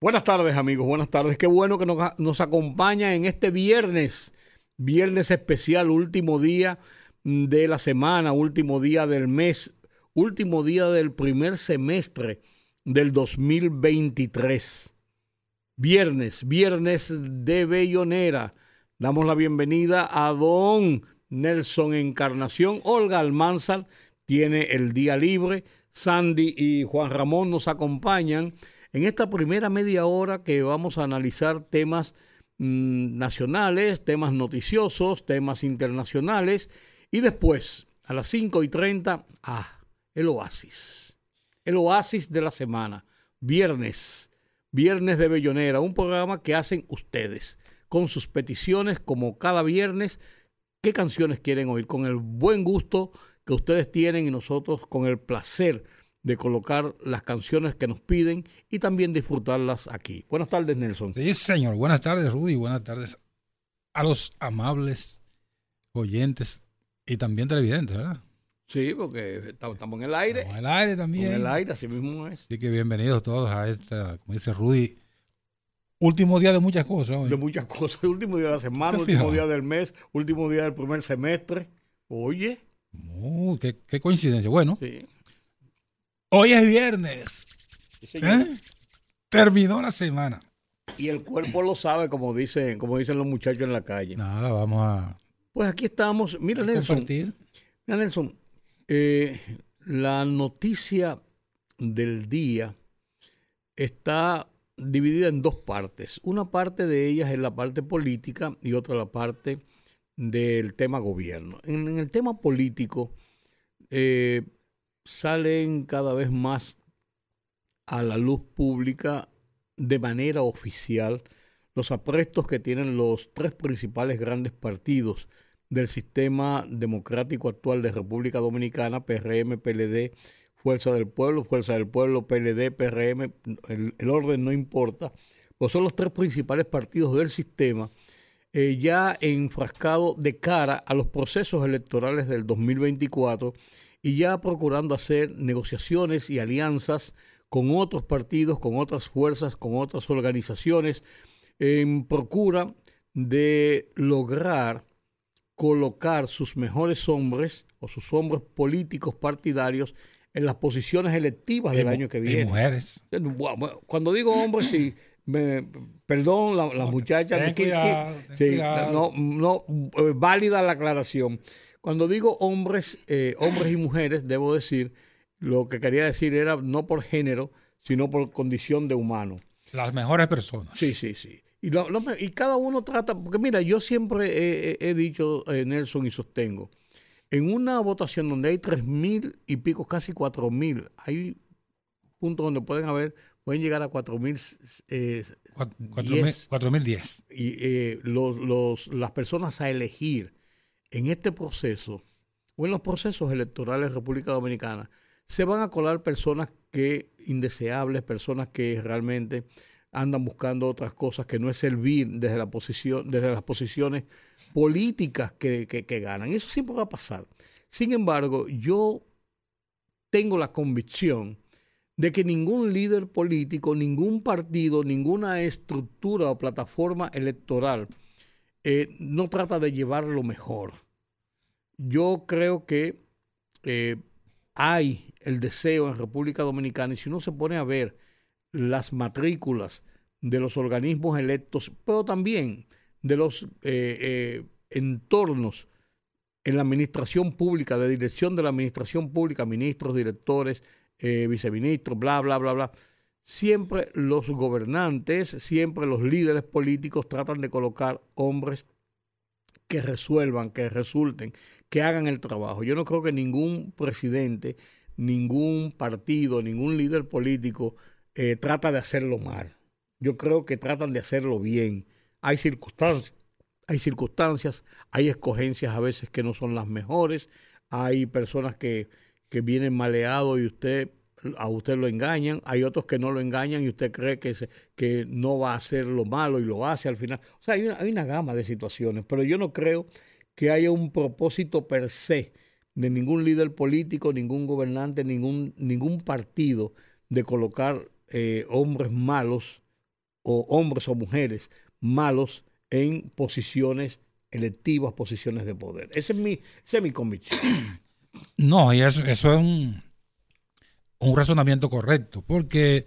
Buenas tardes amigos, buenas tardes. Qué bueno que nos, nos acompaña en este viernes, viernes especial, último día de la semana, último día del mes, último día del primer semestre del 2023. Viernes, viernes de Bellonera. Damos la bienvenida a don Nelson Encarnación. Olga Almanzar tiene el día libre. Sandy y Juan Ramón nos acompañan en esta primera media hora que vamos a analizar temas mmm, nacionales, temas noticiosos, temas internacionales y después a las 5 y 30, ah, el oasis, el oasis de la semana, viernes, viernes de Bellonera, un programa que hacen ustedes con sus peticiones como cada viernes, qué canciones quieren oír, con el buen gusto que ustedes tienen y nosotros con el placer de colocar las canciones que nos piden y también disfrutarlas aquí. Buenas tardes, Nelson. Sí, señor. Buenas tardes, Rudy. Buenas tardes a los amables oyentes y también televidentes, ¿verdad? Sí, porque estamos en el aire. Estamos en el aire también. En el aire, así mismo es. Así que bienvenidos todos a esta, como dice Rudy, último día de muchas cosas. Hoy. De muchas cosas. Último día de la semana, último día del mes, último día del primer semestre. Oye. Uh, qué, qué, coincidencia. Bueno. Sí. Hoy es viernes. Sí, ¿Eh? Terminó la semana. Y el cuerpo lo sabe, como dicen, como dicen los muchachos en la calle. Nada, vamos a. Pues aquí estamos. Mira, Nelson. compartir. Mira, Nelson. Eh, la noticia del día está dividida en dos partes. Una parte de ellas es la parte política y otra la parte del tema gobierno. En, en el tema político, eh, salen cada vez más a la luz pública de manera oficial los aprestos que tienen los tres principales grandes partidos del sistema democrático actual de República Dominicana, PRM, PLD, Fuerza del Pueblo, Fuerza del Pueblo, PLD, PRM, el, orden no importa, pues son los tres principales partidos del sistema eh, ya enfrascado de cara a los procesos electorales del 2024 y ya procurando hacer negociaciones y alianzas con otros partidos, con otras fuerzas, con otras organizaciones, en procura de lograr colocar sus mejores hombres o sus hombres políticos partidarios en las posiciones electivas del Y año que y viene. mujeres. Bueno, Cuando digo hombres, sí, me, perdón, la, la muchacha, ten que- que- cuidado, ten sí, no, no, eh, válida la aclaración. Cuando digo hombres, eh, hombres y mujeres, debo decir, lo que quería decir era no por género, sino por condición de humano. Las mejores personas. Sí, sí, sí. Y, lo- lo- y cada uno trata, porque mira, yo siempre he, he- he dicho, eh, Nelson, y sostengo, en una votación donde hay tres mil y pico, casi cuatro mil, hay puntos donde pueden haber, pueden llegar a cuatro mil eh, Cuat- cuatro mil- cuatro mil diez. y eh, los, los- las personas a elegir en este proceso o en los procesos electorales de República Dominicana, se van a colar personas que indeseables, personas que realmente andan buscando otras cosas que no es servir desde la posición, desde las posiciones políticas que, ganan. Eso siempre va a pasar. Sin embargo, yo tengo la convicción de que ningún líder político, ningún partido, ninguna estructura o plataforma electoral eh, no trata de llevar lo mejor. Yo creo que eh, hay el deseo en República Dominicana y si uno se pone a ver las matrículas de los organismos electos, pero también de los eh, entornos en la administración pública, de dirección de la administración pública, ministros, directores, viceministros, bla, bla, bla, bla. Siempre los gobernantes, siempre los líderes políticos tratan de colocar hombres que resuelvan, que resulten, que hagan el trabajo. Yo no creo que ningún presidente, ningún partido, ningún líder político eh, trata de hacerlo mal. Yo creo que tratan de hacerlo bien. Hay circunstancias, hay circunstancias, hay escogencias a veces que no son las mejores, hay personas que, que vienen maleados y usted a usted lo engañan, hay otros que no lo engañan y usted cree que, se, que no va a hacer lo malo y lo hace al final. O sea, hay una, hay una gama de situaciones, pero yo no creo que haya un propósito per se de ningún líder político, ningún gobernante, ningún, ningún partido de colocar eh, hombres malos o hombres o mujeres malos en posiciones electivas, posiciones de poder. Esa es mi, esa es mi convicción. No, y eso, eso es un, un razonamiento correcto, porque,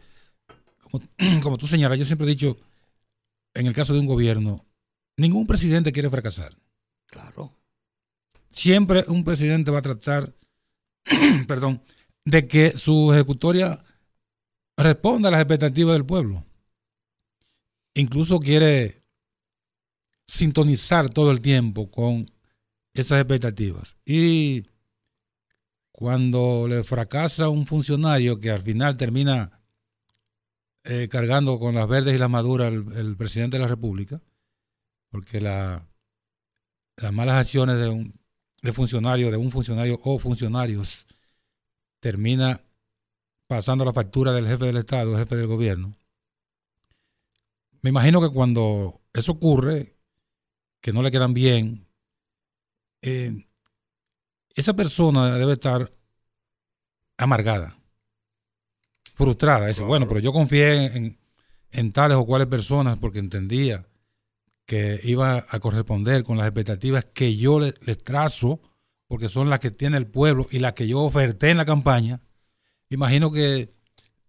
como, como tú señalas, yo siempre he dicho, en el caso de un gobierno, ningún presidente quiere fracasar. Claro. Siempre un presidente va a tratar, perdón, de que su ejecutoria responda a las expectativas del pueblo. Incluso quiere sintonizar todo el tiempo con esas expectativas. Y cuando le fracasa un funcionario que al final termina eh, cargando con las verdes y las maduras el, presidente de la República, porque la, las malas acciones de un funcionario, de un funcionario o funcionarios, termina pasando la factura del jefe del Estado, jefe del gobierno. Me imagino que cuando eso ocurre, que no le quedan bien, eh, esa persona debe estar amargada, frustrada. Dice, bueno, pero yo confié en, en tales o cuales personas porque entendía que iba a corresponder con las expectativas que yo les, les trazo, porque son las que tiene el pueblo y las que yo oferté en la campaña, imagino que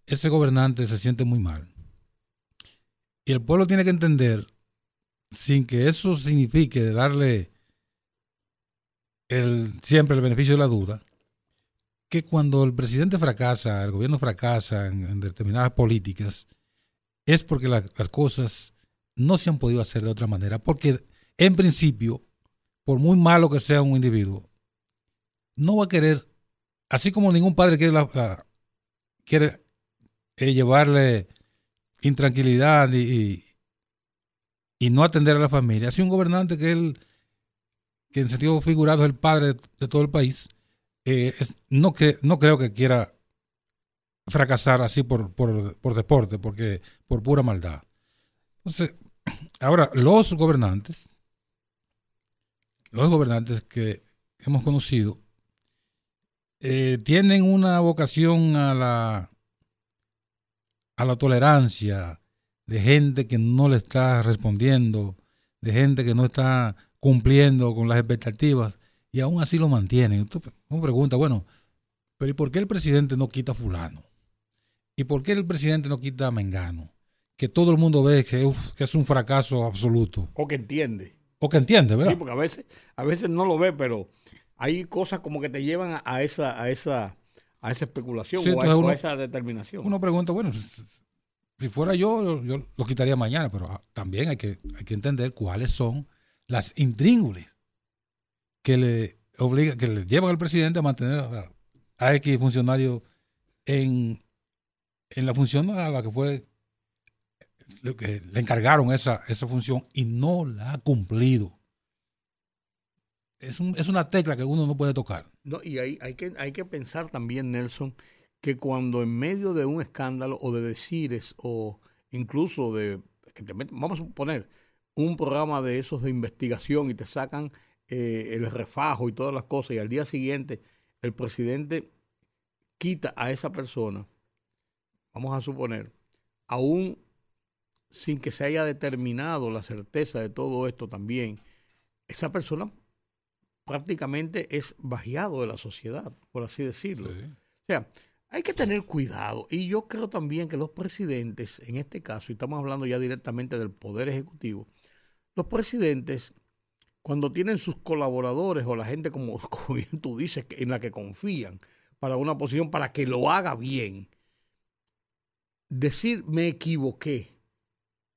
ese gobernante se siente muy mal. Y el pueblo tiene que entender, sin que eso signifique darle el, siempre el beneficio de la duda, que cuando el presidente fracasa, el gobierno fracasa en, determinadas políticas, es porque la, las cosas no se han podido hacer de otra manera. Porque en principio, por muy malo que sea un individuo, no va a querer, así como ningún padre quiere, quiere eh, llevarle intranquilidad y, y, y, no atender a la familia, así un gobernante que él, que en sentido figurado es el padre de todo el país, eh, no, no creo que quiera fracasar así por, por, por deporte, porque por pura maldad. Entonces, ahora, los gobernantes, los gobernantes que hemos conocido, eh, tienen una vocación a la, a la tolerancia de gente que no le está respondiendo, de gente que no está cumpliendo con las expectativas y aún así lo mantienen. Uno pregunta, bueno, pero ¿y por qué el presidente no quita a fulano? ¿Y por qué el presidente no quita a Mengano? Que todo el mundo ve que, uf, que es un fracaso absoluto. O que entiende. O que entiende, ¿verdad? Sí, porque a veces, a veces no lo ve, pero hay cosas como que te llevan a, esa, a esa, a esa especulación sí, o, a, uno, a, esa determinación. Uno pregunta, bueno, si fuera yo, yo lo quitaría mañana, pero también hay que, hay que entender cuáles son las intríngulis que le obliga, que le llevan al presidente a mantener a, a X funcionario en, en la función a la que fue que le encargaron esa, esa función y no la ha cumplido. Es, un, es una tecla que uno no puede tocar. No, y hay, hay, que, hay que pensar también, Nelson, que cuando en medio de un escándalo o de decires o incluso de, que vamos a poner un programa de esos de investigación y te sacan eh, el refajo y todas las cosas y al día siguiente el presidente quita a esa persona, vamos a suponer, aún sin que se haya determinado la certeza de todo esto también, esa persona prácticamente es bajeado de la sociedad, por así decirlo. Sí. O sea, hay que tener cuidado. Y yo creo también que los presidentes, en este caso, y estamos hablando ya directamente del Poder Ejecutivo, los presidentes, cuando tienen sus colaboradores o la gente, como, como bien tú dices, en la que confían para una posición, para que lo haga bien, decir me equivoqué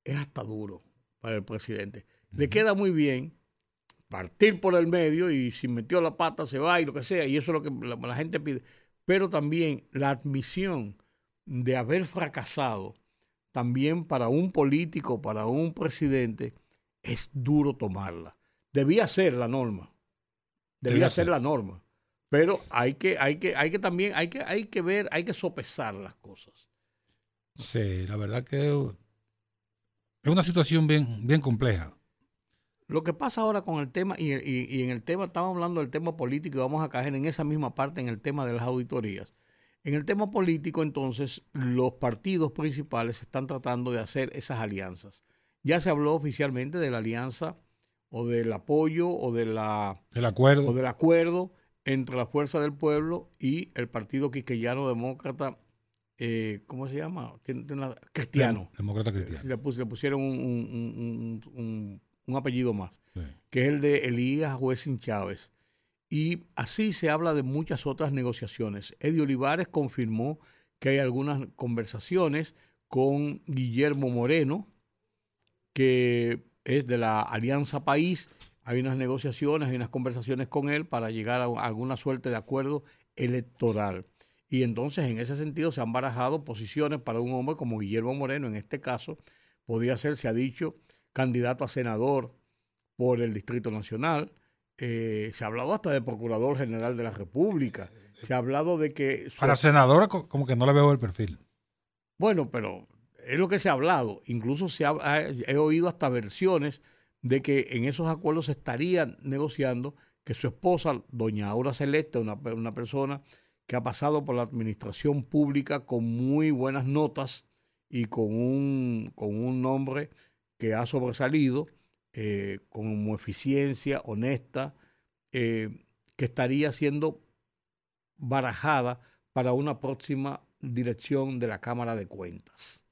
es hasta duro para el presidente. Le uh -huh. queda muy bien partir por el medio y si metió la pata se va y lo que sea, y eso es lo que la, la gente pide. Pero también la admisión de haber fracasado, también para un político, para un presidente, es duro tomarla. Debía ser la norma. Debía, ser, la norma. Pero hay que, hay que, hay que también, hay que, hay que ver, hay que sopesar las cosas. Sí, la verdad que es una situación bien, bien compleja. Lo que pasa ahora con el tema, y, en el tema, estamos hablando del tema político y vamos a caer en esa misma parte en el tema de las auditorías. En el tema político, entonces, los partidos principales están tratando de hacer esas alianzas. Ya se habló oficialmente de la alianza o del apoyo o de la, del acuerdo. O del acuerdo entre la Fuerza del Pueblo y el Partido Quiqueyano Demócrata, eh, ¿cómo se llama? Cristiano. Demócrata Cristiano. Le, pusieron un un apellido más, que es el de Elías Huesin Chávez. Y así se habla de muchas otras negociaciones. Eddie Olivares confirmó que hay algunas conversaciones con Guillermo Moreno, que es de la Alianza País. Hay unas negociaciones, hay unas conversaciones con él para llegar a alguna suerte de acuerdo electoral. Y entonces en ese sentido se han barajado posiciones para un hombre como Guillermo Moreno, en este caso, podría ser, se ha dicho, candidato a senador por el Distrito Nacional. Eh, se ha hablado hasta de Procurador General de la República. Se ha hablado de que... Para senador como que no le veo el perfil. Bueno, pero es lo que se ha hablado. Incluso se he oído hasta versiones de que en esos acuerdos se estarían negociando que su esposa, doña Aura Celeste, una, una persona que ha pasado por la administración pública con muy buenas notas y con un, con un nombre que ha sobresalido eh, como eficiencia honesta, eh, que estaría siendo barajada para una próxima dirección de la Cámara de Cuentas.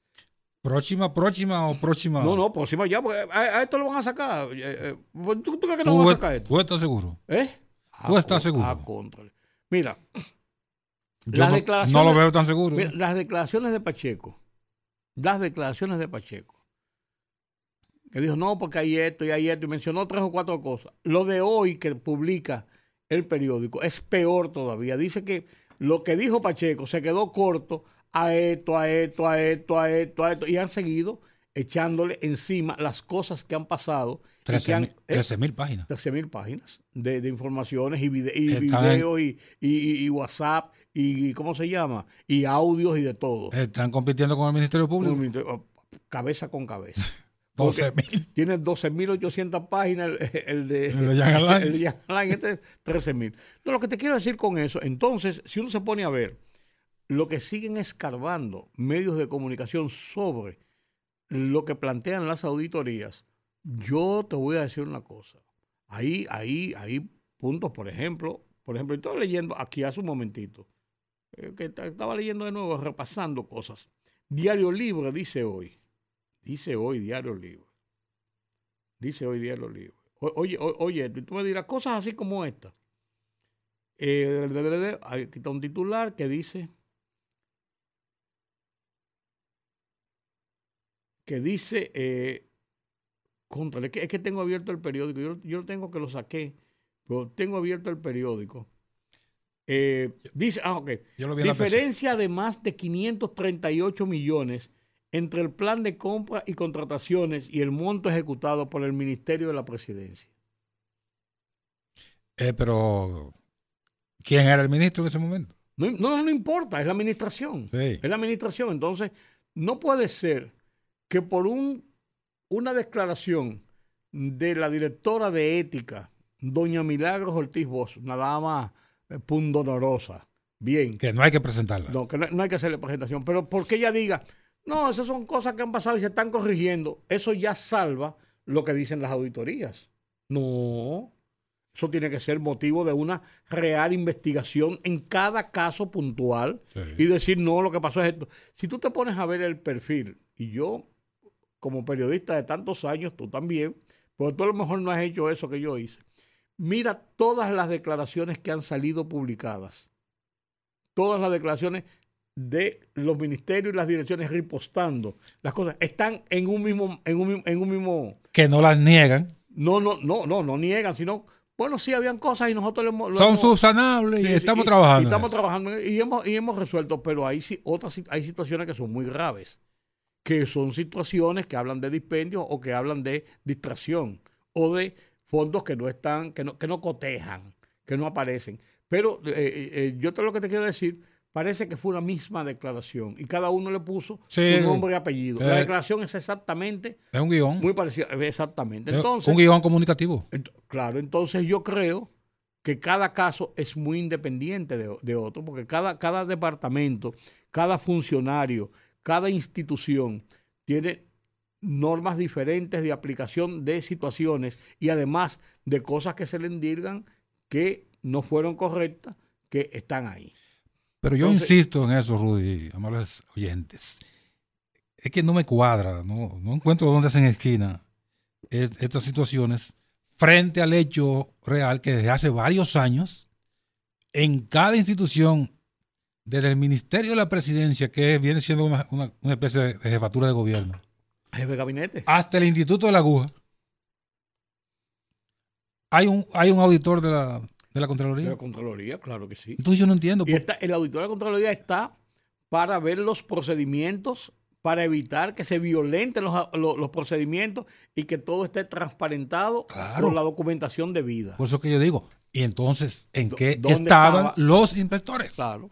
¿Próxima, próxima o próxima? No, no, próxima ya, pues, a, esto lo van a sacar. Eh, ¿Tú, crees que no van a sacar esto? ¿Tú estás seguro? ¿Eh? ¿Tú estás seguro? A Mira, las no, declaraciones, no lo veo tan seguro. Mira, las declaraciones de Pacheco, las declaraciones de Pacheco que dijo, no, porque hay esto y hay esto, y mencionó tres o cuatro cosas. Lo de hoy que publica el periódico es peor todavía. Dice que lo que dijo Pacheco se quedó corto a esto, a esto, a esto, a esto, a esto, y han seguido echándole encima las cosas que han pasado. 13 mil páginas. 13 mil páginas de, informaciones y, videos y, y, WhatsApp y, ¿cómo se llama? Y audios y de todo. Están compitiendo con el Ministerio Público. Oh, cabeza con cabeza. 12.000. Tiene 12.800 páginas el, de, el de Jan Alain. El de Alain, este 13.000. lo que te quiero decir con eso, entonces, si uno se pone a ver lo que siguen escarbando medios de comunicación sobre lo que plantean las auditorías, yo te voy a decir una cosa. Ahí, ahí, hay puntos, por ejemplo, por ejemplo, estoy leyendo aquí hace un momentito, eh, que estaba leyendo de nuevo, repasando cosas. Diario Libre dice hoy, Dice hoy Diario Libre. Dice hoy Diario Libre. Oye, oye, tú me dirás cosas así como esta. Eh, aquí está un titular que dice que dice eh, contra, es, que, tengo abierto el periódico, yo, yo tengo que lo saqué, pero tengo abierto el periódico. Eh, dice, ah, ok. Diferencia de más de 538 millones entre el plan de compra y contrataciones y el monto ejecutado por el Ministerio de la Presidencia. Eh, pero, ¿quién era el ministro en ese momento? No, no, importa, es la administración. Es la administración. Entonces, no puede ser que por un, una declaración de la directora de ética, doña Milagros Ortiz Bosch, una dama eh, pundonorosa, bien. Que no hay que presentarla. No, que no hay que hacerle presentación, pero porque ella diga, no, esas son cosas que han pasado y se están corrigiendo. Eso ya salva lo que dicen las auditorías. No, eso tiene que ser motivo de una real investigación en cada caso puntual y decir, no, lo que pasó es esto. Si tú te pones a ver el perfil, y yo como periodista de tantos años, tú también, pero tú a lo mejor no has hecho eso que yo hice. Mira todas las declaraciones que han salido publicadas. Todas las declaraciones de los ministerios y las direcciones ripostando las cosas están en un mismo en un, en un mismo que no las niegan no no no no no niegan sino Bueno, sí, habían cosas y nosotros hemos... lo Son hemos- subsanables y Sí, estamos y- trabajando. y estamos trabajando y hemos, y hemos resuelto, pero hay, otras, hay situaciones que son muy graves, que son situaciones que hablan de dispendio o que hablan de distracción o de fondos que no están, que no, que no cotejan, que no aparecen. Pero eh, eh, eh, yo te lo que te quiero decir, parece que fue una misma declaración y cada uno le puso Sí. su nombre y apellido. La declaración es exactamente Es un guion. muy parecida, exactamente. Es Entonces, un guion comunicativo. Ent- Claro, entonces yo creo que cada caso es muy independiente de, de otro, porque cada, cada departamento, cada funcionario, cada institución tiene normas diferentes de aplicación de situaciones y además de cosas que se le endilgan que no fueron correctas, que están ahí. Pero yo Entonces- insisto en eso, Rudy, amables oyentes. Es que no me cuadra, no, no encuentro dónde hacen esquina es- estas situaciones frente al hecho real que desde hace varios años, en cada institución, desde el Ministerio de la Presidencia, que viene siendo una, una- una especie de de jefatura de gobierno, Jefe de gabinete. hasta el Instituto de la Aguja, hay un, hay un auditor de la, de la De Contraloría. la Contraloría, claro que sí. Entonces yo no entiendo. Y por- está, el auditor de la Contraloría está para ver los procedimientos, para evitar que se violenten los, los- los procedimientos y que todo esté transparentado Claro. con la documentación debida. Por eso que yo digo, ¿y entonces en qué ¿dónde estaban estaba? los inspectores? Claro.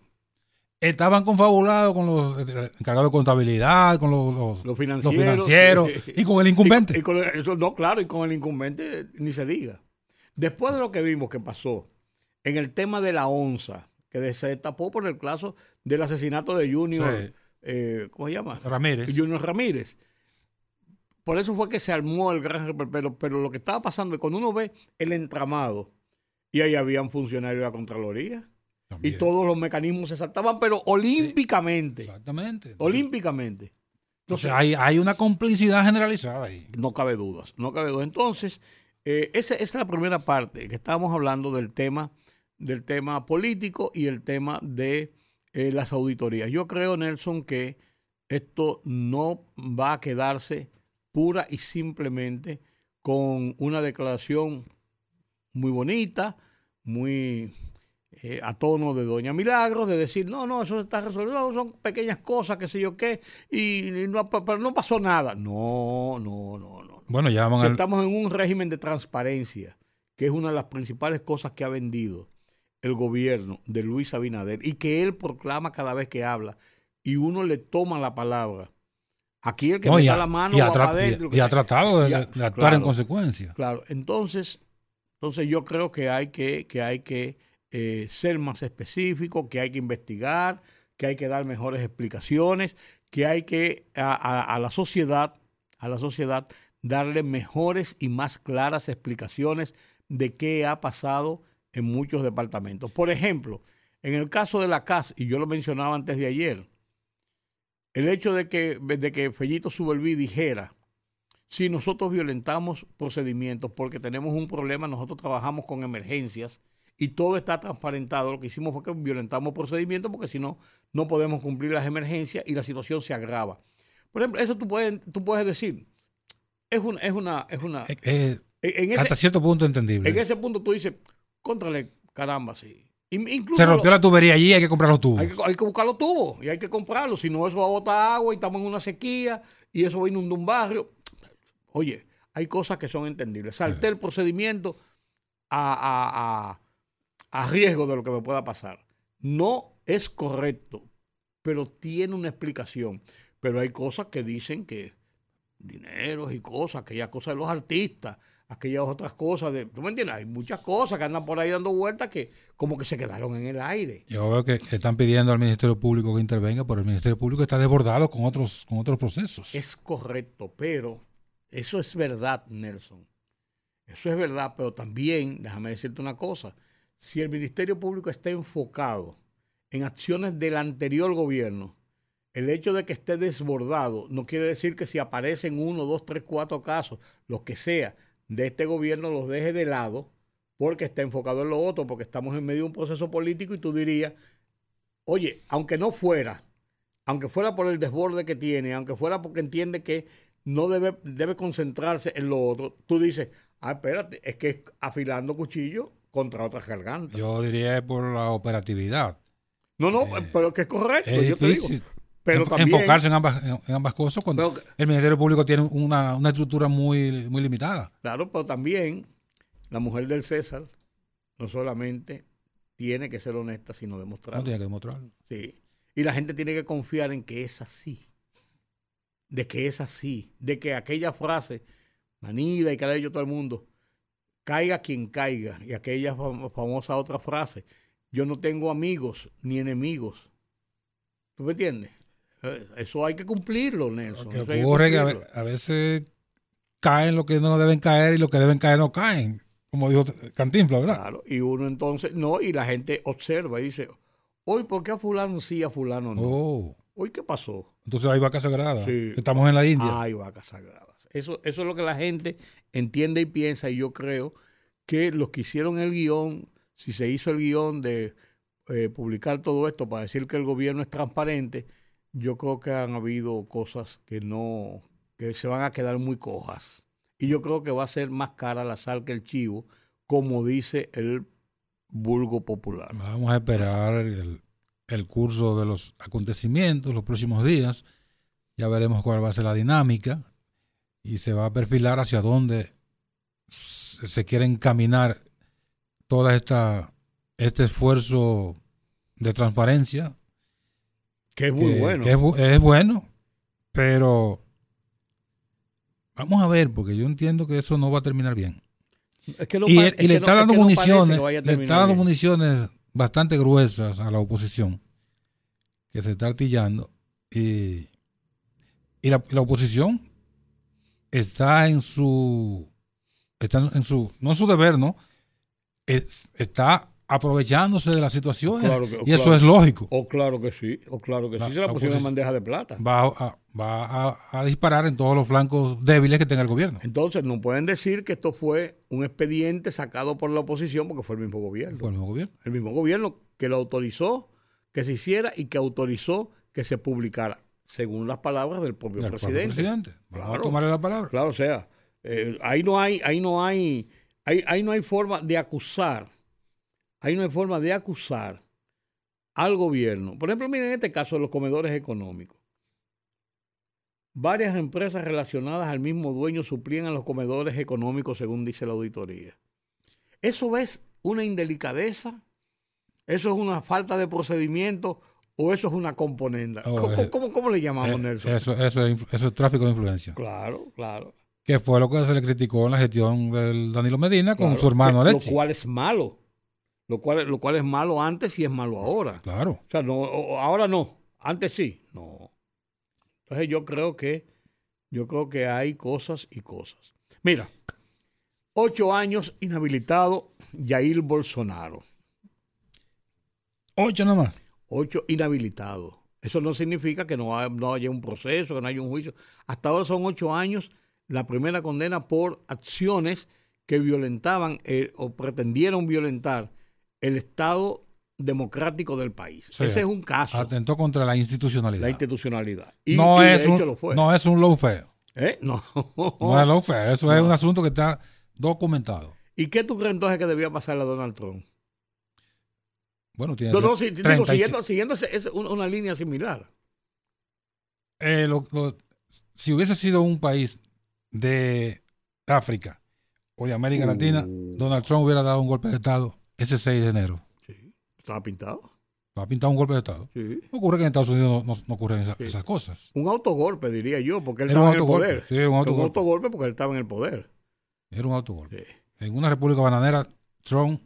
Estaban confabulados con los eh, encargados de contabilidad, con los, los- Los financieros. los financieros y con el incumbente. Y, y con el- eso, no, claro, y con el incumbente ni se diga. Después de lo que vimos que pasó en el tema de la onza, que se destapó por el caso del asesinato de Junior, Sí. eh, ¿cómo se llama? Ramírez. Junior Ramírez. Por eso fue que se armó el gran reperpero. Pero lo que estaba pasando es cuando uno ve el entramado, y ahí habían funcionarios de la Contraloría, También. y todos los mecanismos se saltaban, pero olímpicamente. Exactamente. Olímpicamente. Entonces hay, hay una complicidad generalizada ahí. No cabe dudas, no cabe dudas. Entonces, eh, esa, esa es la primera parte, que estábamos hablando del tema, del tema político y el tema de eh, las auditorías. Yo creo, Nelson, que esto no va a quedarse pura y simplemente con una declaración muy bonita, muy eh, a tono de Doña Milagros, de decir, no, no, eso está resuelto, no, son pequeñas cosas, qué sé yo qué, y, y no, pero no pasó nada. No, no, no, no. Bueno, ya al- estamos en un régimen de transparencia, que es una de las principales cosas que ha vendido el gobierno de Luis Abinader y que él proclama cada vez que habla y uno le toma la palabra. Aquí el que No, y ha- la mano y ha va adentro, y ha tratado de, actuar en consecuencia. Claro, entonces, entonces yo creo que hay que, que, hay que eh, ser más específico, que hay que investigar, que hay que dar mejores explicaciones, que hay que a, la sociedad, a la sociedad, darle mejores y más claras explicaciones de qué ha pasado en muchos departamentos. Por ejemplo, en el caso de la CAS, y yo lo mencionaba antes de ayer, el hecho de que, de que Fellito Subelví dijera, si nosotros violentamos procedimientos porque tenemos un problema, nosotros trabajamos con emergencias y todo está transparentado. Lo que hicimos fue que violentamos procedimientos porque si no, no podemos cumplir las emergencias y la situación se agrava. Por ejemplo, eso tú puedes, tú puedes decir, es una, es una, es una. Eh, eh, En ese, hasta cierto punto entendible. en ese punto tú dices, contrale, caramba, sí. In- Incluso Se rompió lo- la tubería allí, hay que comprar los tubos. hay que, hay que buscar los tubos y hay que comprarlos, si no eso va a botar agua y estamos en una sequía y eso va a inundar un barrio. Oye, hay cosas que son entendibles. Salté el procedimiento a, a- a- a riesgo de lo que me pueda pasar. No es correcto, pero tiene una explicación. Pero hay cosas que dicen que dineros y cosas, aquellas cosas de los artistas, aquellas otras cosas de, ¿tú me entiendes? Hay muchas cosas que andan por ahí dando vueltas que como que se quedaron en el aire. Yo veo que están pidiendo al Ministerio Público que intervenga, pero el Ministerio Público está desbordado con otros, con otros procesos. Es correcto, pero eso es verdad, Nelson. Eso es verdad, pero también, déjame decirte una cosa, si el Ministerio Público está enfocado en acciones del anterior gobierno, el hecho de que esté desbordado no quiere decir que si aparecen uno, dos, tres, cuatro casos, lo que sea, de este gobierno los deje de lado porque está enfocado en lo otro, porque estamos en medio de un proceso político y tú dirías, oye, aunque no fuera, aunque fuera por el desborde que tiene, aunque fuera porque entiende que no debe, debe concentrarse en lo otro, tú dices, Ah, espérate, es que afilando cuchillo contra otras gargantas. Yo diría por la operatividad. No, no, pero que es correcto. Es yo te digo. Pero enf- también, enfocarse en ambas, en, ambas cosas cuando Pero- el Ministerio Público tiene una, una estructura muy, muy limitada. claro, pero también la mujer del César no solamente tiene que ser honesta, sino No demostrarlo. tiene que demostrarlo. Sí. Y la gente tiene que confiar en que es así. De que es así. De que aquella frase, manida y que la ha dicho todo el mundo, caiga quien caiga. Y aquella fam- famosa otra frase, yo no tengo amigos ni enemigos. ¿Tú me entiendes? Eh, Eso hay que cumplirlo, Nelson. Que ocurre que a, cumplirlo. ve- a veces caen lo que no deben caer y lo que deben caer no caen. Como dijo Cantinflas, ¿verdad? Claro, y uno entonces, no, y la gente observa y dice, hoy, ¿por qué a fulano sí, a fulano no? Oh, Hoy, ¿qué pasó? entonces hay vaca sagrada. Sí. Estamos en la India. Hay vacas Eso, eso es lo que la gente entiende y piensa, y yo creo que los que hicieron el guion, si se hizo el guion de eh, publicar todo esto para decir que el gobierno es transparente, yo creo que han habido cosas que no, que se van a quedar muy cojas. Y yo creo que va a ser más cara la sal que el chivo, como dice el vulgo popular. Vamos a esperar el, el curso de los acontecimientos los próximos días. Ya veremos cuál va a ser la dinámica y se va a perfilar hacia dónde se quiere encaminar esta este esfuerzo de transparencia Que es muy que- bueno. que es, bu- es bueno, pero vamos a ver, porque yo entiendo que eso no va a terminar bien. Es que no y es le está es dando no municiones, le está dando bien. municiones bastante gruesas a la oposición que se está artillando y, y la, la oposición está en su está en su no en su deber, ¿no? Es- está aprovechándose de las situaciones Claro que- y eso es lógico. O claro que sí, o claro que La- sí, se la la pusieron en oposición- bandeja de plata. Va a, va a- a disparar en todos los flancos débiles que tenga el gobierno. Entonces, no pueden decir que esto fue un expediente sacado por la oposición porque fue el mismo gobierno. Por el mismo gobierno. El mismo gobierno que lo autorizó que se hiciera y que autorizó que se publicara, según las palabras del propio Del presidente. presidente. Vamos Claro. a tomarle la palabra. Claro, o sea, eh, ahí no hay, ahí no hay, ahí, ahí no hay forma de acusar, ahí no hay forma de acusar al gobierno. Por ejemplo, miren este caso de los comedores económicos. Varias empresas relacionadas al mismo dueño suplían a los comedores económicos, según dice la auditoría. ¿Eso es una indelicadeza? ¿Eso es una falta de procedimiento? ¿O eso es una componenda? Oh, ¿Cómo, eh, cómo- cómo le llamamos, Eh, Nelson? Eso, eso, es, influ- eso es tráfico de influencia. Claro, claro. Que fue lo que se le criticó en la gestión del Danilo Medina con Claro, su hermano Alexis. Lo cual es malo. Lo cual, lo cual es malo antes y es malo ahora. Claro. O sea, no, ahora no. Antes sí. No. Entonces yo creo que, yo creo que hay cosas y cosas. Mira, ocho años inhabilitado Jair Bolsonaro. Ocho nomás. Ocho inhabilitados. Eso no significa que no, no haya un proceso, que no haya un juicio. Hasta ahora son ocho años la primera condena por acciones que violentaban eh, o pretendieron violentar el Estado democrático del país. Sí. Ese es un caso, Atentó contra la institucionalidad. la institucionalidad. Y, no, y es un, lo fue. no es un lawfare. ¿Eh? No. No es lawfare. Eso es un asunto que está documentado. ¿Y qué tú crees entonces que debía pasarle a Donald Trump? Bueno, tiene No, no, si- digo, 35 siguiendo, siguiendo ese- una, línea similar. Eh, lo- lo- si hubiese sido un país de África o de América Latina, Uh. Donald Trump hubiera dado un golpe de Estado ese 6 de enero. Sí. Estaba pintado. Va a pintar un golpe de Estado. Sí. Ocurre que en Estados Unidos no, no ocurren Sí. esas cosas. Un autogolpe, diría yo, porque él Era un estaba en el autogolpe. poder. Sí, un Un autogolpe. autogolpe porque él estaba en el poder. Era un autogolpe. En una república bananera, Trump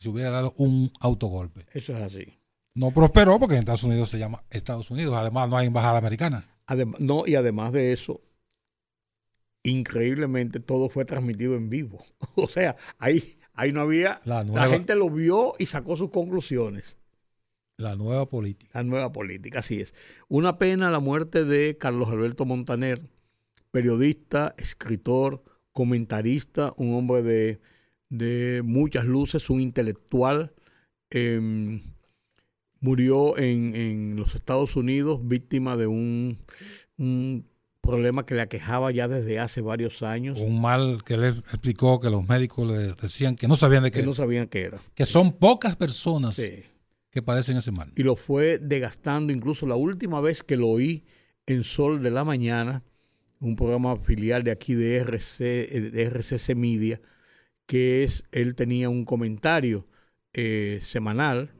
se hubiera dado un autogolpe. eso es así. No prosperó porque en Estados Unidos se llama Estados Unidos. Además, no hay embajada americana. Adem- no, y además de eso, increíblemente todo fue transmitido en vivo. O sea, ahí, ahí no había. La La nueva, gente lo vio y sacó sus conclusiones. la nueva política. La nueva política, así es. Una pena la muerte de Carlos Alberto Montaner, periodista, escritor, comentarista, un hombre de, de muchas luces, un intelectual. em, murió en, en los Estados Unidos víctima de un, un problema que le aquejaba ya desde hace varios años. Un mal que él explicó que los médicos le decían que no sabían de qué. Que no sabían qué era. Que son pocas personas que padecen ese mal. Y lo fue desgastando. Incluso la última vez que lo oí en Sol de la Mañana, un programa filial de aquí de, RC, de RCC Media, que es, él tenía un comentario eh, semanal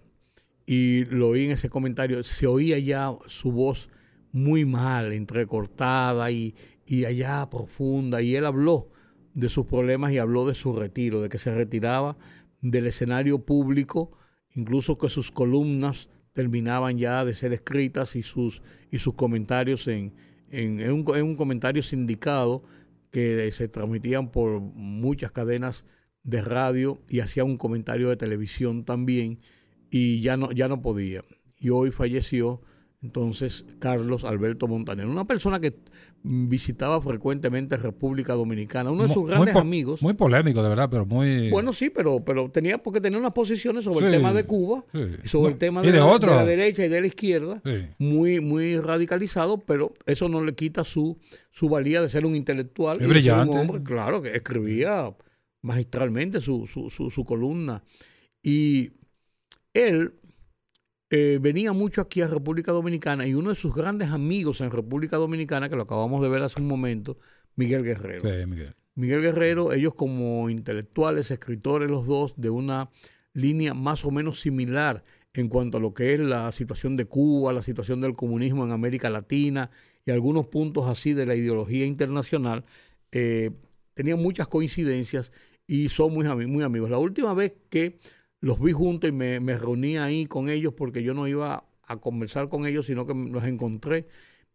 y lo oí en ese comentario, se oía ya su voz muy mal, entrecortada y, y allá profunda, y él habló de sus problemas y habló de su retiro, de que se retiraba del escenario público, incluso que sus columnas terminaban ya de ser escritas y sus, y sus comentarios en, en, un, en un comentario sindicado que se transmitían por muchas cadenas de radio y hacía un comentario de televisión también y ya no, ya no podía. Y hoy falleció entonces Carlos Alberto Montaner, una persona que visitaba frecuentemente República Dominicana, uno de sus grandes amigos. Muy polémico, de verdad, pero muy... Bueno, sí, pero, pero tenía, porque tenía unas posiciones sobre el tema de Cuba, sobre el tema de, de, la, derecha y de la izquierda, muy, muy radicalizado, pero eso no le quita su, su valía de ser un intelectual. y brillante. un hombre, claro, que escribía magistralmente su, su, su, su columna. Y él eh, venía mucho aquí a República Dominicana y uno de sus grandes amigos en República Dominicana, que lo acabamos de ver hace un momento, Miguel Guerrero. Miguel. Miguel Guerrero, ellos como intelectuales, escritores los dos, de una línea más o menos similar en cuanto a lo que es la situación de Cuba, la situación del comunismo en América Latina y algunos puntos así de la ideología internacional, eh, tenían muchas coincidencias y son muy, muy amigos. La última vez que los vi juntos y me, reuní ahí con ellos porque yo no iba a conversar con ellos, sino que los encontré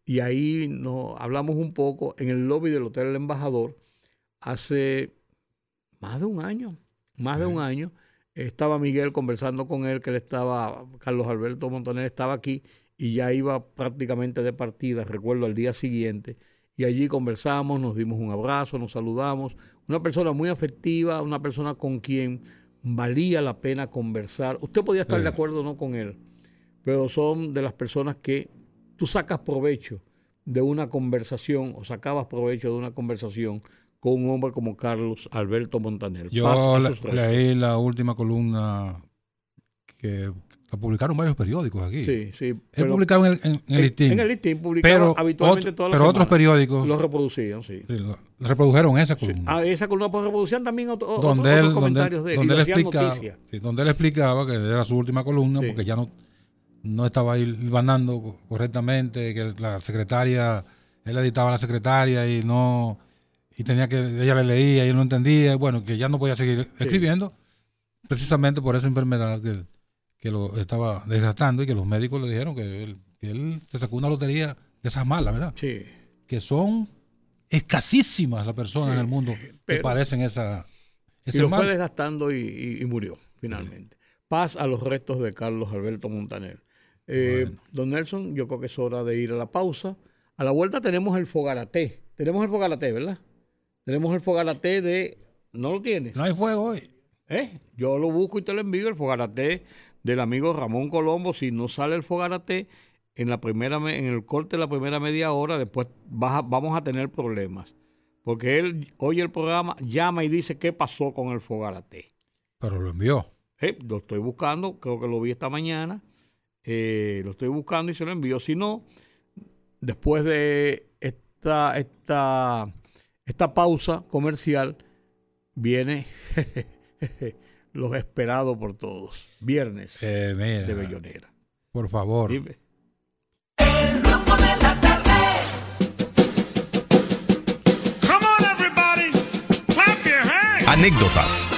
y ahí nos hablamos un poco en el lobby del Hotel El Embajador hace más de un año, más de un año. Estaba Miguel conversando con él, que él estaba, Carlos Alberto Montaner estaba aquí y ya iba prácticamente de partida, recuerdo, al día siguiente. Y allí conversamos, nos dimos un abrazo, nos saludamos. Una persona muy afectiva, una persona con quien valía la pena conversar. Usted podía estar de acuerdo o no con él, pero son de las personas que tú sacas provecho de una conversación o sacabas provecho de una conversación con un hombre como Carlos Alberto Montaner. Yo leí la última columna que publicaron varios periódicos aquí. Sí, sí. Él publicaba en el, en, el listín. En el listín publicaba habitualmente todas las Pero otros periódicos lo reproducían, sí. reprodujeron esa columna. Ah, esa columna pues reproducían también otros donde él, comentarios donde, de él. Donde él, explicaba, donde él explicaba que era su última columna porque ya no, no estaba ganando correctamente, que la secretaria, él editaba a la secretaria y no y tenía que, ella le leía y él no entendía, bueno, que ya no podía seguir escribiendo, precisamente por esa enfermedad que que lo estaba desgastando y que los médicos le dijeron que él, que él se sacó una lotería de esas malas, ¿verdad? Sí. Que son escasísimas las personas en el mundo que padecen esa... Ese y lo fue desgastando y, murió, finalmente. Paz a los restos de Carlos Alberto Montaner. Eh, Don Nelson, yo creo que es hora de ir a la pausa. A la vuelta tenemos el fogaraté. Tenemos el fogaraté, ¿verdad? Tenemos el fogaraté de... ¿No lo tienes? No hay fuego hoy. ¿Eh? Yo lo busco y te lo envío, el fogaraté del amigo Ramón Colombo. Si no sale el fogarate en la primera en el corte de la primera media hora, después vamos a tener problemas. Porque él oye el programa, llama y dice qué pasó con el fogarate. Pero lo envió. Eh, lo estoy buscando, creo que lo vi esta mañana. Eh, lo estoy buscando y se lo envío. Si no, después de esta, esta, esta pausa comercial, viene los esperados por todos. Viernes eh, de Bellonera. Por favor. Dime. El rumbo de la tarde. Come on everybody, clap your hands. Anécdotas.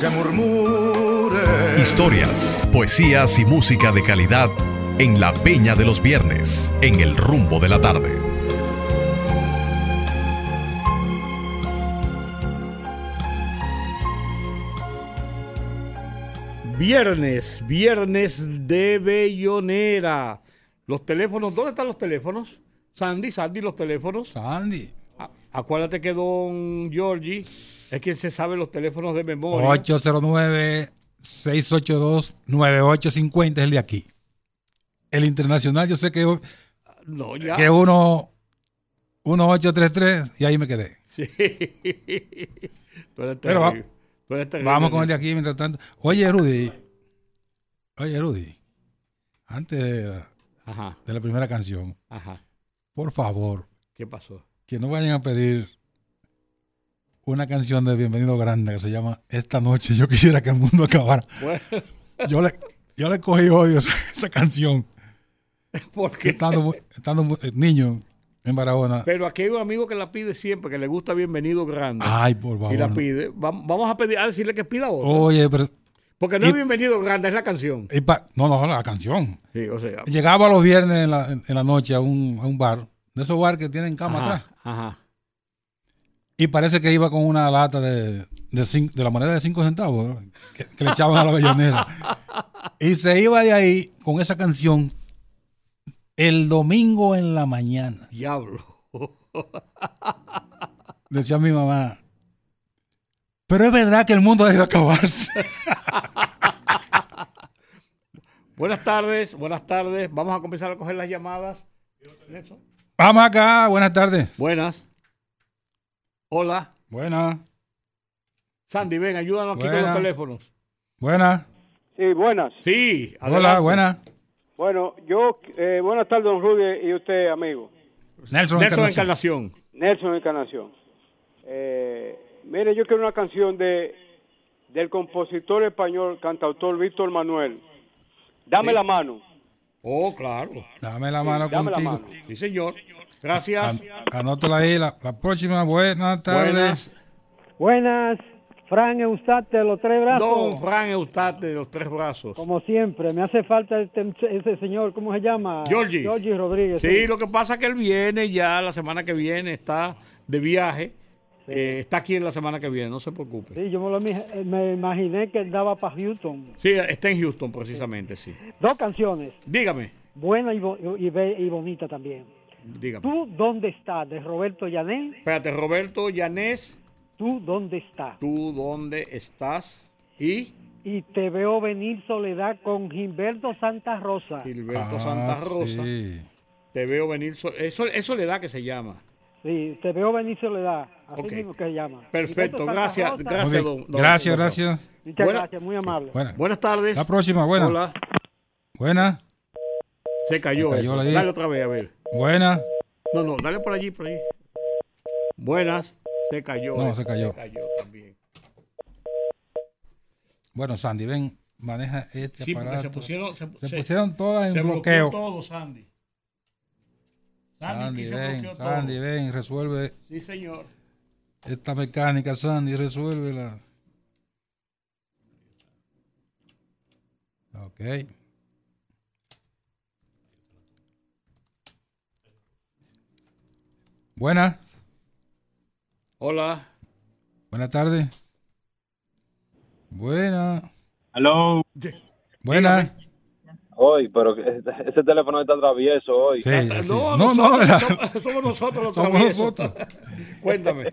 Que murmure. Historias, poesías y música de calidad en la Peña de los Viernes, en el rumbo de la tarde. Viernes, viernes de Bellonera. Los teléfonos, ¿dónde están los teléfonos? Sandy, Sandy, los teléfonos. Sandy. acuérdate que don Giorgi es quien se sabe los teléfonos de memoria. 809-682-9850 es el de aquí. El internacional, yo sé que, no, ya. que uno 1833 y ahí me quedé. Sí. Tú eres Pero va- terrible. Vamos con el de aquí mientras tanto. Oye, Rudy. Oye, Rudy. Antes de la, Ajá, de la primera canción, ajá. por favor, ¿Qué pasó? que no vayan a pedir una canción de Bienvenido Grande que se llama Esta noche yo quisiera que el mundo acabara. Bueno, Yo le, yo le cogí odio a esa, esa canción. ¿por que qué? Estando, estando eh, niño en Barahona. Pero aquí hay un amigo que la pide siempre, que le gusta Bienvenido Grande. Ay, por favor. y la pide. Vam- Vamos a pedir, a decirle que pida otra. Oye, pero. Porque no y- es Bienvenido Grande, es la canción. y pa- no, no, la canción. Sí, o sea. Llegaba los viernes en la, en- la noche a un, a un bar, de esos bar que tienen cama Ajá, atrás. ajá. Y parece que iba con una lata de, de, de la moneda de 5 centavos ¿no? que, que le echaban a la bellonera. y se iba de ahí con esa canción el domingo en la mañana. Diablo. Decía mi mamá. Pero es verdad que el mundo debe acabarse. Buenas tardes, buenas tardes. Vamos a comenzar a coger las llamadas. Vamos acá, buenas tardes. Buenas. Hola. Buenas, Sandy, ven, ayúdanos aquí con los teléfonos. buenas. Sí, buenas. Sí, Hola, adelante. buenas. Bueno, yo, eh, buenas tardes, don Rudy y usted, amigo. Nelson, Nelson Encarnación. Encarnación. Nelson Encarnación. Eh, mire, yo quiero una canción de del compositor español, cantautor Víctor Manuel. Dame la mano. Oh, claro. Dame la mano Dame la contigo. mano. Sí, señor. Gracias. An- Anótala ahí. La, la próxima, buenas tardes. Buenas. Buenas, Fran Eustate, los tres brazos. Don Fran Eustate de los tres brazos. Como siempre, me hace falta este- ese señor, ¿cómo se llama? Georgie. Georgie Rodríguez. Sí, lo que pasa es que él viene ya la semana que viene, está de viaje. Eh, está aquí en la semana que viene, no se preocupe. Sí, yo me, lo, mi- me imaginé que él daba para Houston. Sí, está en Houston precisamente, sí. Dos canciones, Dígame, buena y, bo- y, be- y bonita también. dígame. ¿Tú dónde estás? De Roberto Llané. Espérate, Roberto Llanés, ¿Tú dónde estás? ¿tú dónde estás? Y Y te veo venir Soledad con Gilberto Santa Rosa. Gilberto Ah, Santa Rosa. sí. Te veo venir. so- Eso, eso le da que se llama. Sí, te veo venir Soledad. Así Ok. mismo que se llama. Perfecto, gracias, Rosa. gracias. Don- don- gracias, don- gracias. Muchas Buena- gracias, muy amable. Buena. Buenas tardes. La próxima, buena. Hola. Buena, Se cayó. Se cayó Dale otra vez, a ver. buena. No, no, dale por allí, por allí. Buenas. Se cayó. No, se cayó. Se cayó también. Bueno, Sandy, ven, maneja este Sí, aparato. se pusieron, se, Se se- pusieron todas se en bloqueó bloqueo. todo, Sandy. Sandy, Sandy, ven, Sandy, todo. ven, resuelve Sí, señor. esta mecánica, Sandy, resuélvela. Ok. Buena, Hola. buena tarde. Buena, Aló. buena. Hoy, pero que ese, ese teléfono está travieso hoy. Sí, Ah, sí. No, No, no, somos, somos nosotros los somos traviesos. nosotros. Cuéntame.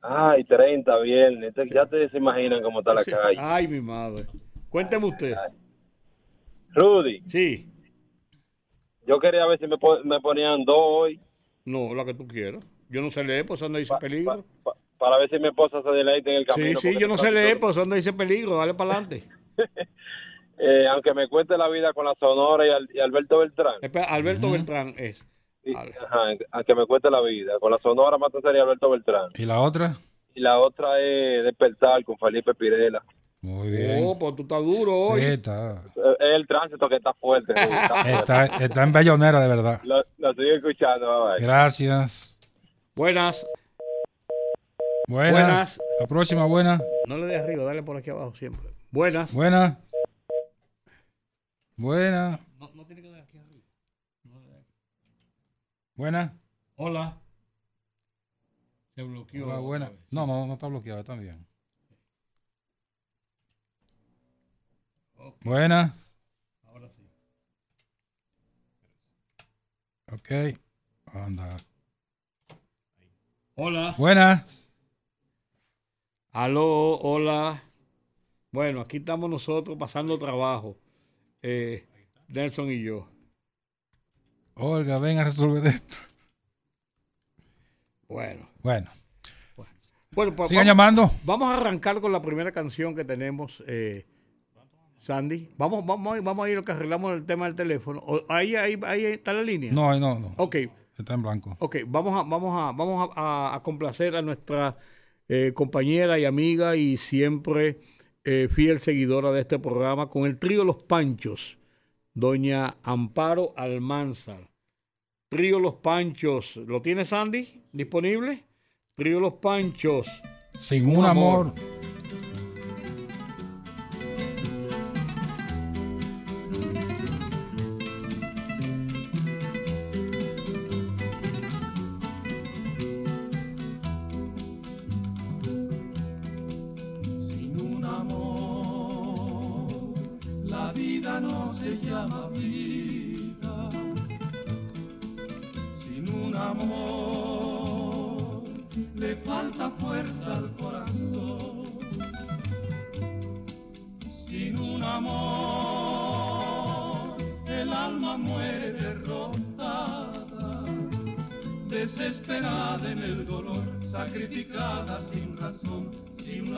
Ay, 30 viernes. Este- Ya ustedes se imaginan cómo está la Sí. calle. Ay, mi madre. Cuénteme usted. Rudy, Sí. yo quería ver si me, me ponían dos hoy No, la que tú quieras. Yo no sé leer, pues eso no dice peligro. pa- para ver si mi esposa se deleita en el Sí, camino. sí, porque yo no sé leer, pues eso no dice peligro. Dale para adelante. Eh, aunque me cuente la vida con la Sonora y, Al- y Alberto Beltrán. Espera, Alberto Beltrán es. Y- ajá, aunque me cuente la vida. Con la Sonora más sería Alberto Beltrán. ¿Y la otra? Y la otra es Despertar con Felipe Pirela. Muy bien. Oh, pues tú estás duro hoy. Sí, está, Eh, Es el tránsito que está fuerte. Está fuerte. está, está en Bellonera, de verdad. Lo, lo estoy escuchando. bye, bye. Gracias. Buenas. Buena. Buenas. La próxima, buena. No le des arriba, dale por aquí abajo siempre. Buenas. Buena. Buena. No, no tiene que dar aquí arriba. Buena. Hola. Se bloqueó. Hola, buena. No, no, no está bloqueado, está bien. Buena. Ahora sí. Ok. Anda. Hola. Buena. Aló, hola. Bueno, aquí estamos nosotros pasando trabajo. Eh, Nelson y yo. Olga, ven a resolver esto. Bueno. Bueno, Bueno, pues sigan vamos, llamando. vamos a arrancar con la primera canción que tenemos, eh, Sandy. Vamos, vamos, vamos a ir a lo que arreglamos el tema del teléfono. Ahí, ahí, ahí está la línea. No, no, no. Ok, Está en blanco. ok, vamos a, vamos a, vamos a, complacer a nuestra eh, compañera y amiga y siempre eh, fiel seguidora de este programa con el trío Los Panchos, doña Amparo Almanzar. Trío Los Panchos, ¿lo tiene Sandy disponible? Trío Los Panchos. Sin un un amor. amor.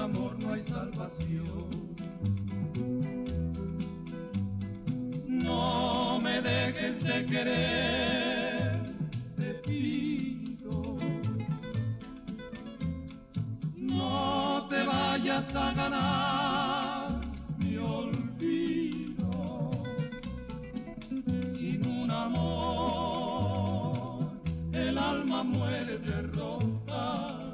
Amor no hay salvación. No me dejes de querer, te pido. No te vayas a ganar mi olvido sin un amor, el alma muere derrotada,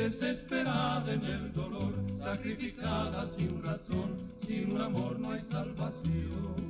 desesperada en el dolor, sacrificada sin razón, sin un amor no hay salvación.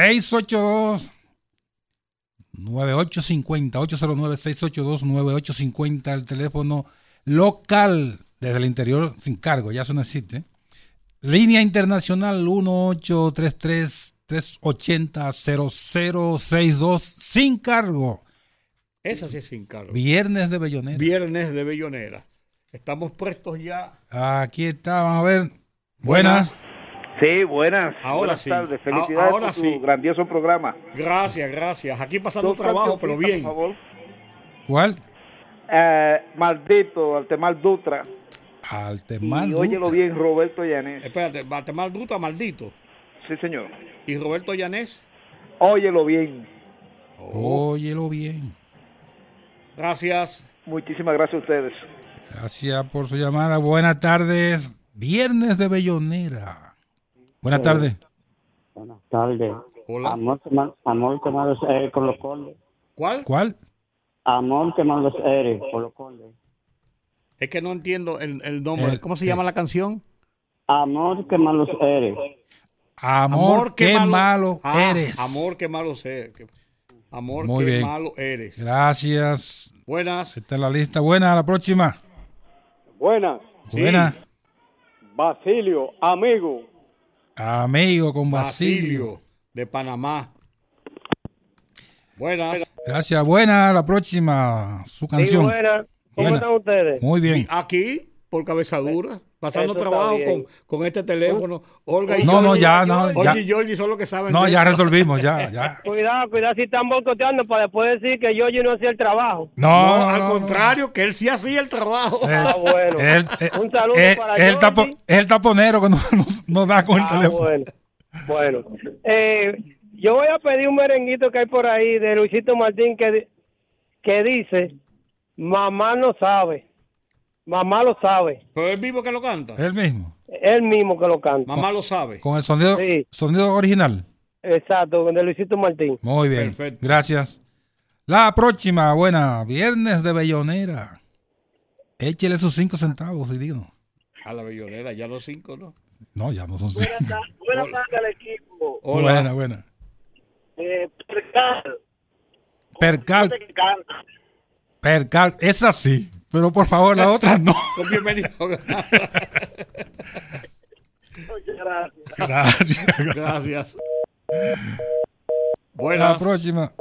682 9850 809 682 9850 el teléfono local desde el interior sin cargo, ya eso no existe. Línea internacional 1833 380 0062 sin cargo. Esa sí es sin cargo. Viernes de Bellonera. Viernes de Bellonera. Estamos prestos ya. Aquí está, vamos a ver. Buenas. Sí, buenas. Ahora buenas sí. tardes. A- Felicidades ahora por tu sí. grandioso programa. Gracias, gracias. Aquí pasando trabajo, pero bien. Por favor. ¿Cuál? Eh, maldito, Altemar Dutra. Altemar y óyelo Dutra. bien, Roberto Llanes. Espérate, Batemal Duta, maldito. Sí, señor. ¿Y Roberto Llanés? Óyelo bien. Óyelo bien. Gracias. Muchísimas gracias a ustedes. Gracias por su llamada. Buenas tardes. Viernes de Bellonera. Buenas tardes. Buenas tardes. Hola. Amor que más, amor que más los eres con los cordes. ¿Cuál? ¿Cuál? Amor que más los eres con los cordes. Es que no entiendo el, el nombre. El- ¿Cómo se llama la canción? Amor que más los eres. Amor, qué, malo, Ah, eres. Amor, qué malo eres. Que- Amor, Muy qué bien. malo eres. Gracias. Buenas. Esta es la lista. Buena, a la próxima. Buenas, Sí. Buena. Basilio, amigo. Amigo con Basilio. Basilio. de Panamá. Buenas. Gracias. Buena. La próxima, su canción. buena. ¿Cómo Buena. están ustedes? Muy bien. Aquí, por cabezadura, pasando Eso trabajo con, con este teléfono. Olga y No, no, ya, no, Olga ya. y Jordi son los que saben. No, ya esto. resolvimos, ya, ya. Cuidado, cuidado si están boicoteando para después decir que yo, yo no hacía el trabajo. No, No, al no, no. contrario, que él sí hacía el trabajo. Eh, Ah, bueno. él- eh, Un saludo eh, para el, tapo- el taponero que nos, nos- nos da con el Ah, teléfono. bueno. Bueno. Eh, yo voy a pedir un merenguito que hay por ahí de Luisito Martín que, que dice, mamá no sabe, mamá lo sabe. Pero él mismo que lo canta. Él mismo. Él mismo que lo canta. Mamá lo sabe. Con el sonido, Sí. sonido original. Exacto, de Luisito Martín. Muy bien. Perfecto. Gracias. La próxima, buena. Viernes de Bellonera. Échele sus cinco centavos, Didino. A la bellonera, ya los cinco, ¿no? No, ya no son cinco. Buenas tardes al equipo. Hola. Buena, buena. Eh, Percal. Percal. Esa sí. Pero por favor, la otra no. Pues Bienvenido. Gracias. Gracias. La Buenas. próxima.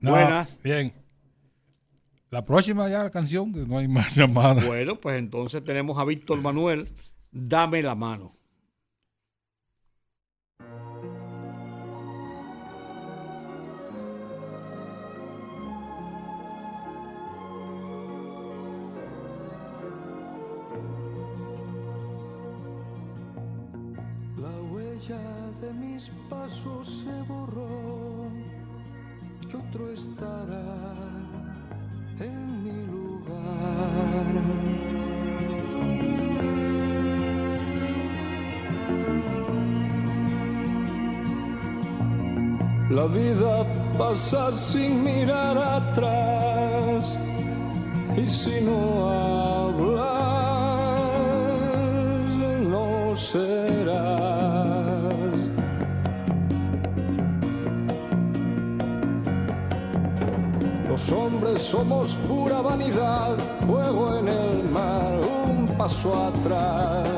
No, Buenas. Bien. La próxima ya la canción, que no hay más llamadas. Bueno, pues entonces tenemos a Víctor Manuel. Dame la mano. En mi lugar. La vida pasa sin mirar atrás y si no hablas no serás. Los hombres somos pura vanidad, fuego en el mar, un paso atrás.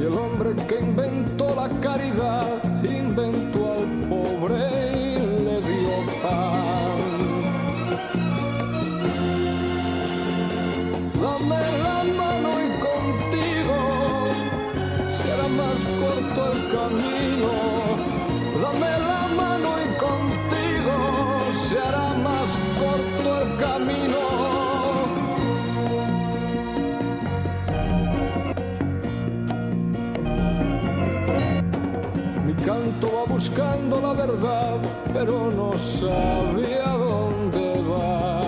Y el hombre que inventó la caridad, inventó al pobre buscando la verdad, pero no sabe a dónde va.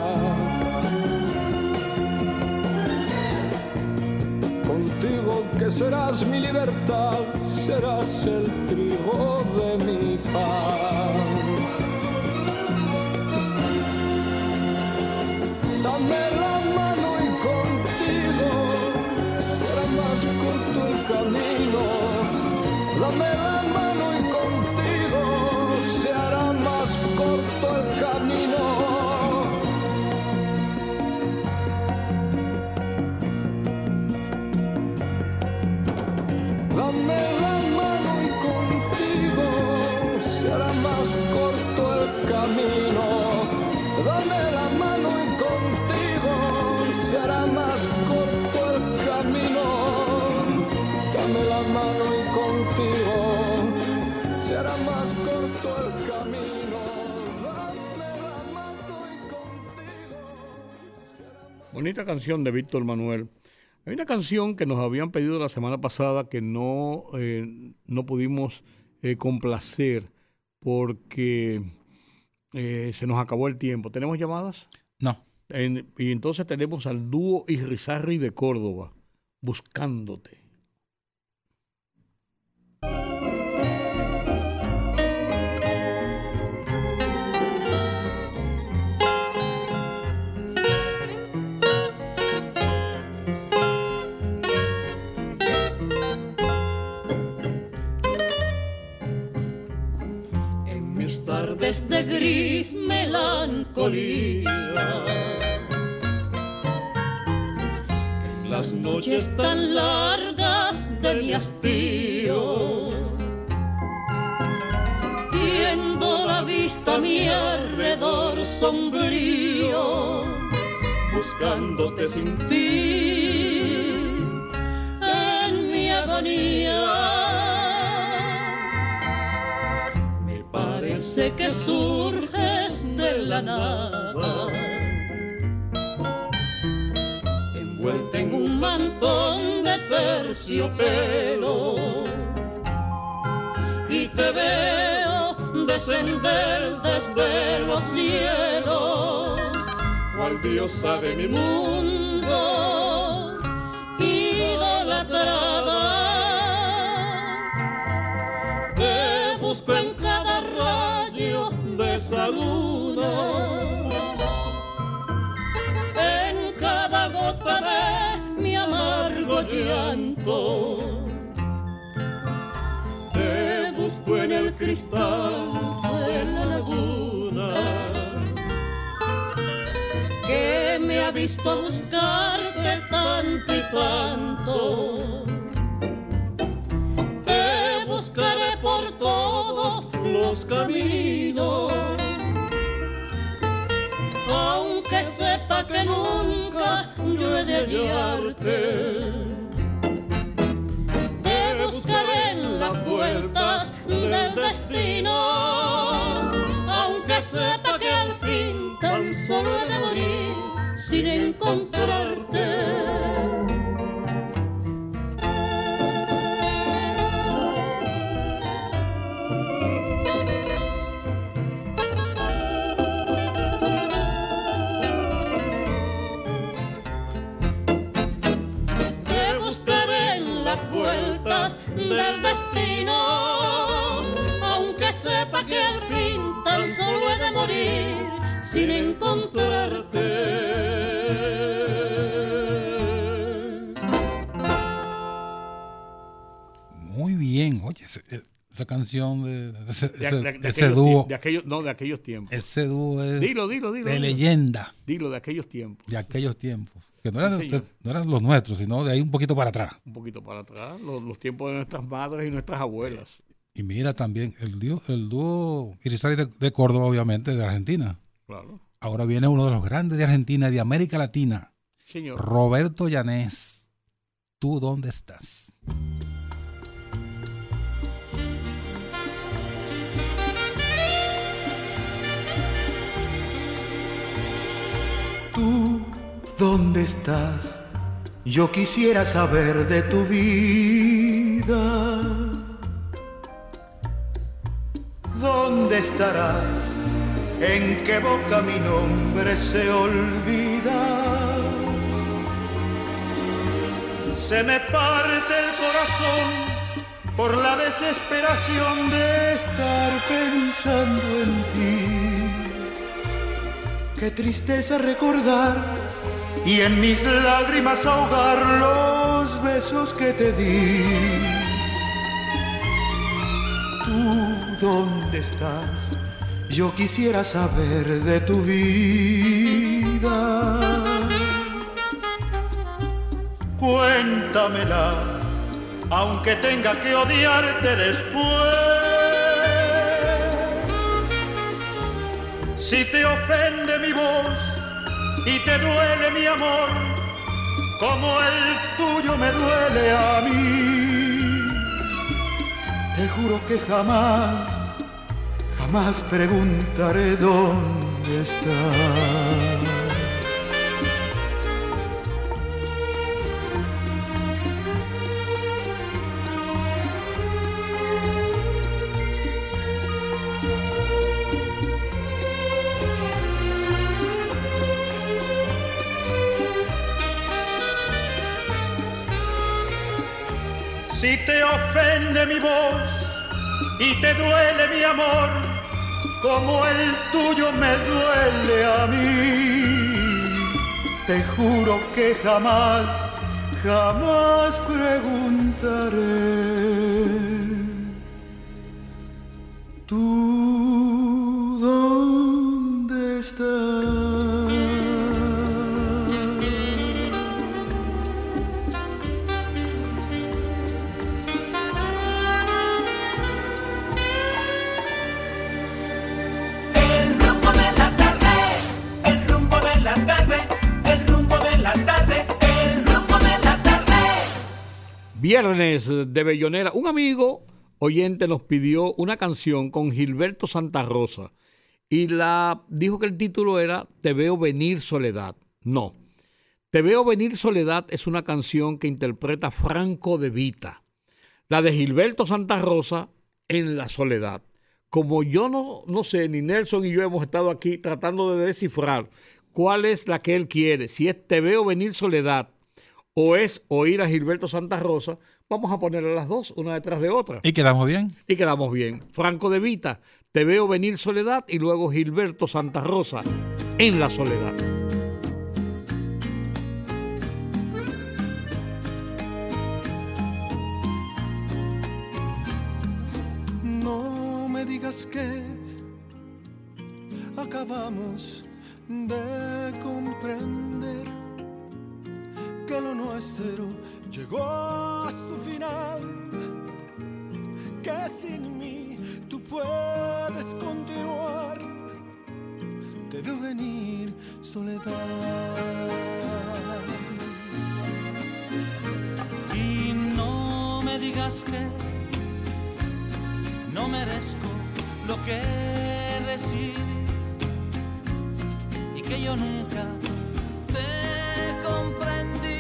Contigo que serás mi libertad, serás el trigo de mi pan. Bonita canción de Víctor Manuel. Hay una canción que nos habían pedido la semana pasada que no, eh, no pudimos eh, complacer porque eh, se nos acabó el tiempo. ¿Tenemos llamadas? No. En- y entonces tenemos al dúo Irrizarri de Córdoba, Buscándote. De gris melancolía, en las noches tan largas mi hastío. Viendo la vista a mi alrededor sombrío, buscándote sin fin en mi agonía. Parece que surges de la nada, envuelta en un mantón de terciopelo, y te veo descender desde los cielos, cual diosa de mi mundo, en cada gota de mi amargo llanto. Te busco en el cristal de la laguna que me ha visto buscarte tanto y tanto. Te buscaré por todos los caminos, sepa que nunca yo he de hallarte. Te buscaré en las vueltas del destino, aunque sepa que al fin tan solo he de morir sin encontrarte. Del destino, aunque sepa que al fin tan solo he de morir sin encontrarte. Muy bien, oye, eh, esa canción de, de ese, De, de- de ese dúo, de aquellos, no, de aquellos tiempos. ese dúo es Dilo, dilo, dilo. de dilo. leyenda Dilo, de aquellos tiempos. de aquellos tiempos. Que no eran, Sí, señor. no eran los nuestros, sino de ahí un poquito para atrás. Un poquito para atrás, los, los tiempos de nuestras madres y nuestras abuelas. Y mira también el dúo, el dúo Irizarry de, de Córdoba, obviamente, de Argentina. Claro. Ahora viene uno de los grandes de Argentina y de América Latina, Señor. Roberto Llanés. ¿Tú dónde estás? ¿Tú dónde estás? Yo quisiera saber de tu vida. ¿Dónde estarás? ¿En qué boca mi nombre se olvida? Se me parte el corazón por la desesperación de estar pensando en ti. Qué tristeza recordar y en mis lágrimas ahogar los besos que te di. ¿Tú dónde estás? Yo quisiera saber de tu vida. Cuéntamela, aunque tenga que odiarte después. Si te ofende mi voz y te duele mi amor, como el tuyo me duele a mí, te juro que jamás, jamás preguntaré dónde estás. Mi voz y te duele mi amor, como el tuyo me duele a mí, te juro que jamás, jamás preguntaré. ¿Tú De Bellonera. Un amigo oyente nos pidió una canción con Gilberto Santa Rosa y la dijo que el título era Te veo venir soledad. No. Te veo venir soledad es una canción que interpreta Franco de Vita. La de Gilberto Santa Rosa en la soledad. Como yo no, no sé, ni Nelson y yo hemos estado aquí tratando de descifrar cuál es la que él quiere, si es Te veo venir soledad o es oír a Gilberto Santa Rosa, vamos a ponerle las dos, una detrás de otra. ¿Y quedamos bien? Y quedamos bien. Franco de Vita, Te veo venir soledad y luego Gilberto Santa Rosa en la soledad. No me digas que acabamos de comprender que lo nuestro llegó a su final, que sin mí tú puedes continuar. Te veo venir soledad. Y no me digas que no merezco lo que recibí y que yo nunca te comprendí.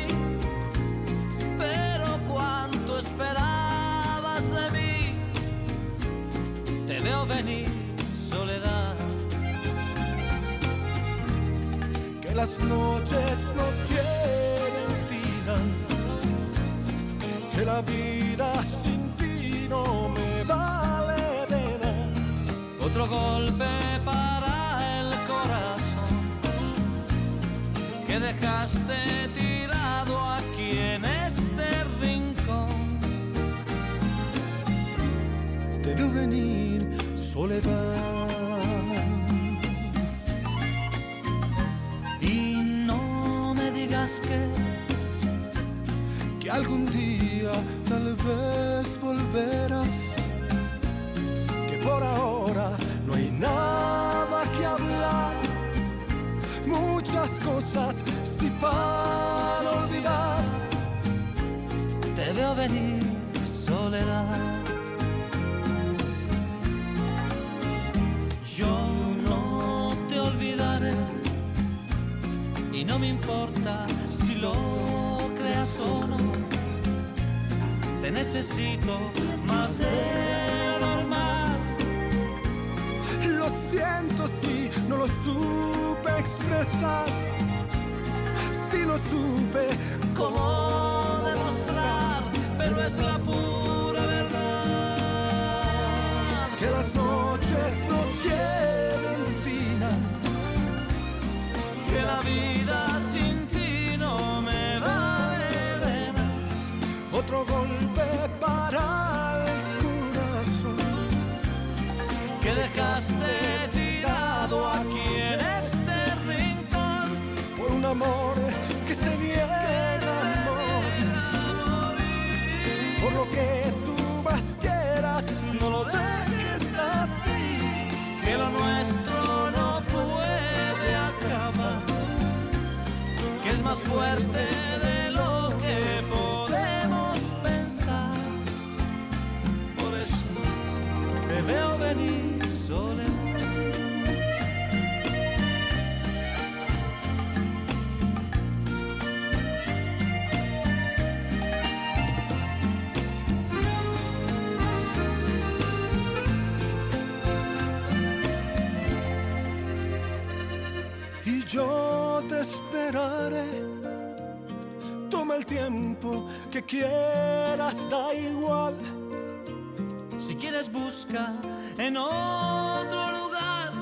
Venir soledad. que las noches no tienen final, que la vida sin ti no me vale de nada. Otro golpe para el corazón que dejaste tirado aquí en este rincón. Veo venir soledad. Y no me digas que que algún día tal vez volverás, que por ahora no hay nada que hablar, muchas cosas sí para olvidar. te veo venir soledad. No me importa si lo creas o no. Te necesito más de normal. Lo siento si no lo supe expresar, si no supe cómo demostrar, pero es la pura verdad. que las noches no tienen vida sin ti no me vale de nada. otro golpe para el corazón, que dejaste Toma el tiempo que quieras, da igual. Si quieres busca en otro lugar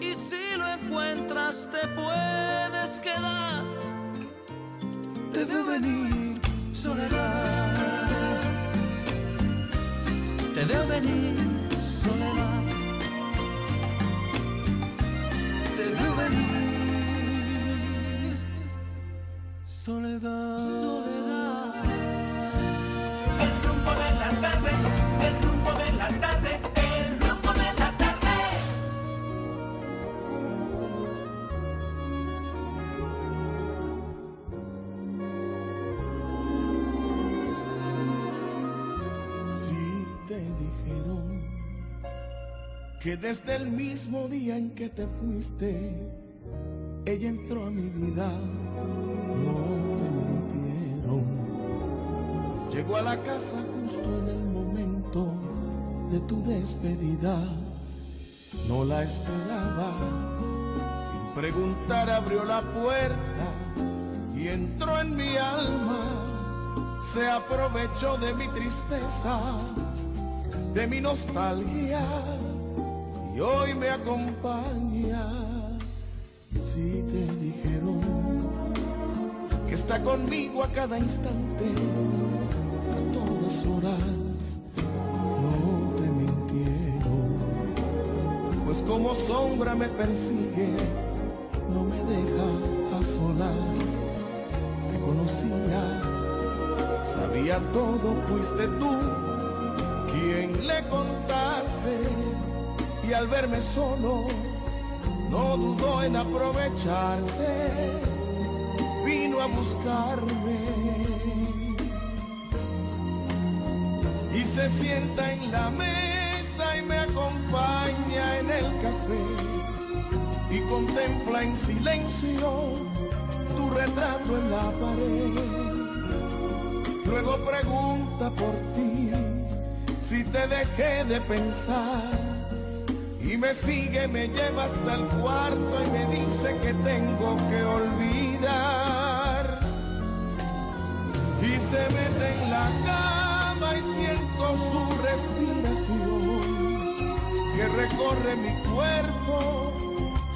y si lo encuentras te puedes quedar. Te veo venir, soledad. Te veo venir soledad. soledad. soledad. El rumbo de la tarde, el rumbo de la tarde, el rumbo de la tarde. Si te dijeron que desde el mismo día en que te fuiste, ella entró a mi vida Llegó a la casa justo en el momento de tu despedida. No la esperaba. Sin preguntar abrió la puerta y entró en mi alma. Se aprovechó de mi tristeza, de mi nostalgia y hoy me acompaña. Si te dijeron que está conmigo a cada instante, horas, no te mintieron, pues como sombra me persigue, no me deja a solas, te conocía, sabía todo, fuiste tú quien le contaste. Y al verme solo no dudó en aprovecharse, vino a buscarme y se sienta en la mesa y me acompaña en el café y contempla en silencio tu retrato en la pared. Luego pregunta por ti si te dejé de pensar y me sigue, me lleva hasta el cuarto y me dice que tengo que olvidar. Y se mete en la cama y su respiración que recorre mi cuerpo,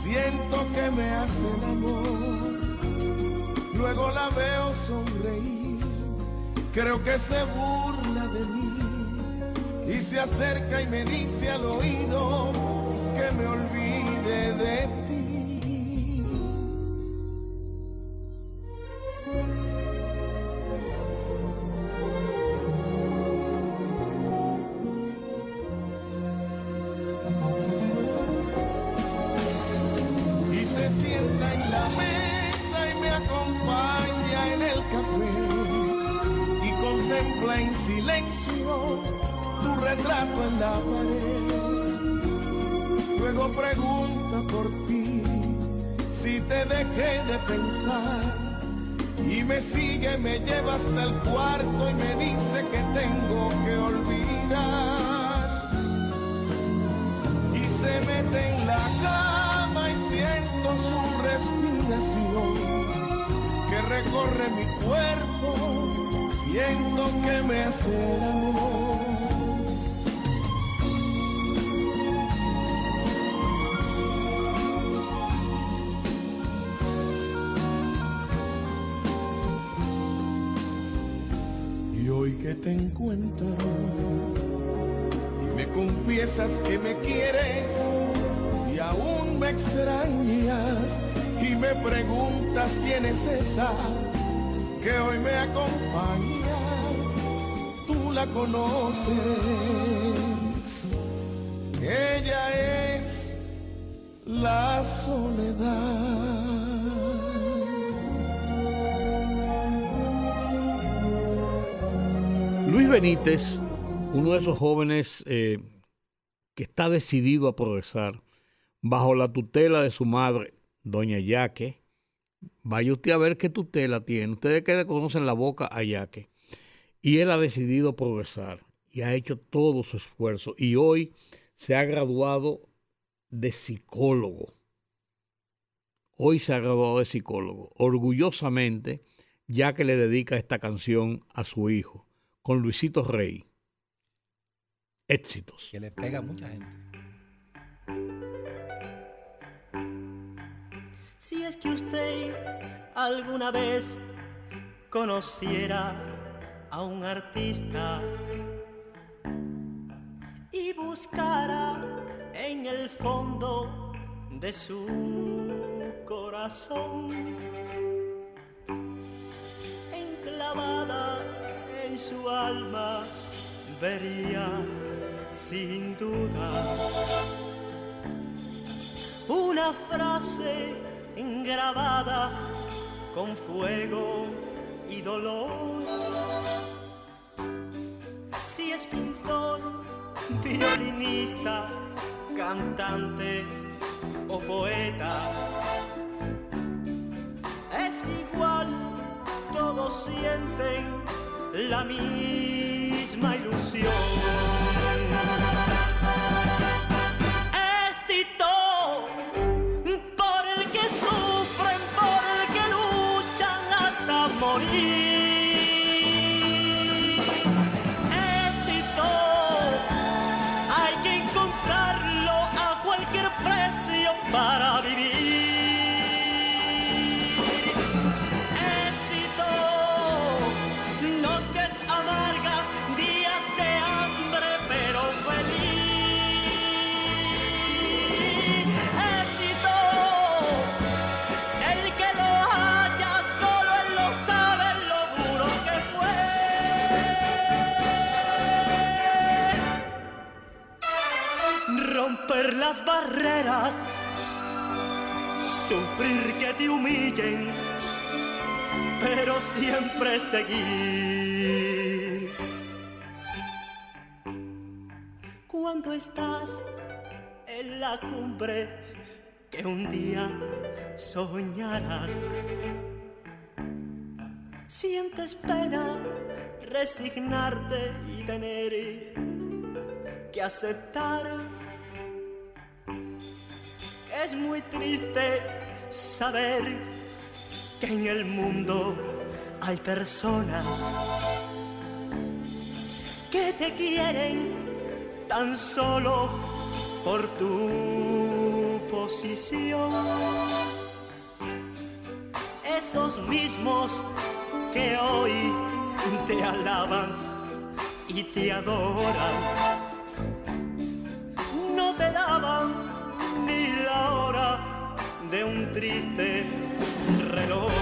siento que me hace el amor. Luego la veo sonreír, creo que se burla de mí y se acerca y me dice al oído que me olvide de ti. Dejé de pensar. Y me sigue, me lleva hasta el cuarto y me dice que tengo que olvidar. Y se mete en la cama y siento su respiración que recorre mi cuerpo. Siento que me hace amor. Y me confiesas que me quieres y aún me extrañas y me preguntas quién es esa que hoy me acompaña, tú la conoces, ella es la soledad. Benítez, uno de esos jóvenes eh, que está decidido a progresar bajo la tutela de su madre, doña Yaque. Vaya usted a ver qué tutela tiene. Ustedes que le conocen la boca a Yaque. Y él ha decidido progresar y ha hecho todo su esfuerzo. Y hoy se ha graduado de psicólogo. Hoy se ha graduado de psicólogo. Orgullosamente, ya que le dedica esta canción a su hijo con Luisito Rey. Éxitos. Que le pega a mucha gente. Si es que usted alguna vez conociera a un artista y buscara en el fondo de su corazón enclavada en su alma vería sin duda una frase grabada con fuego y dolor. Si es pintor, violinista cantante o poeta. Es igual, todos sienten la misma ilusión. Sufrir que te humillen pero siempre seguir. Cuando estás en la cumbre que un día soñarás, sientes pena resignarte y tener que aceptar es muy triste saber que en el mundo hay personas que te quieren tan solo por tu posición. Esos mismos que hoy te alaban y te adoran, de un triste reloj.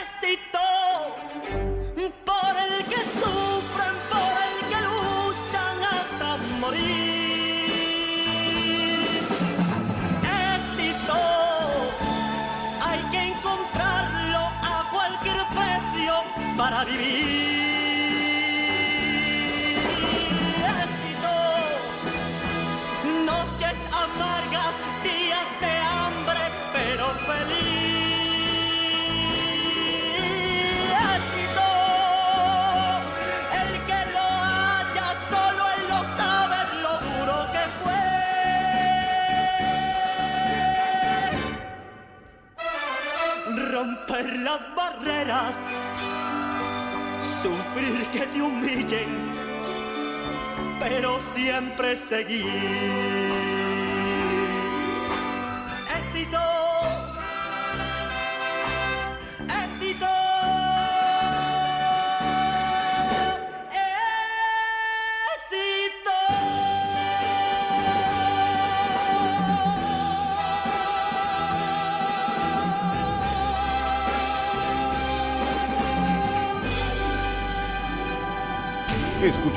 Es Tito, por el que sufren, por el que luchan hasta morir. Es Tito, hay que encontrarlo a cualquier precio para vivir. Que te humillen pero siempre seguir.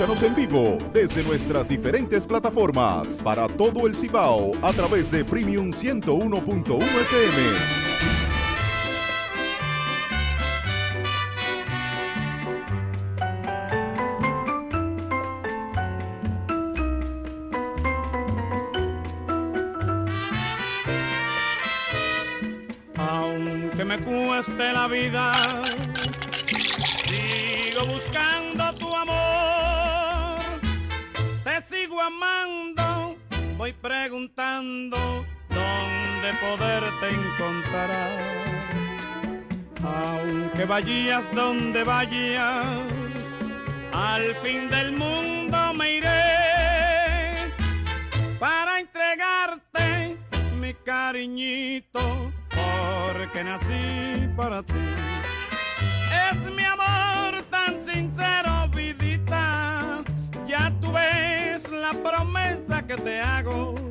Escúchanos en vivo desde nuestras diferentes plataformas para todo el Cibao a través de Premium 101.1 FM. Vayas donde vayas, al fin del mundo me iré para entregarte mi cariñito, porque nací para ti. Es mi amor tan sincero, vidita. Ya tú ves la promesa que te hago.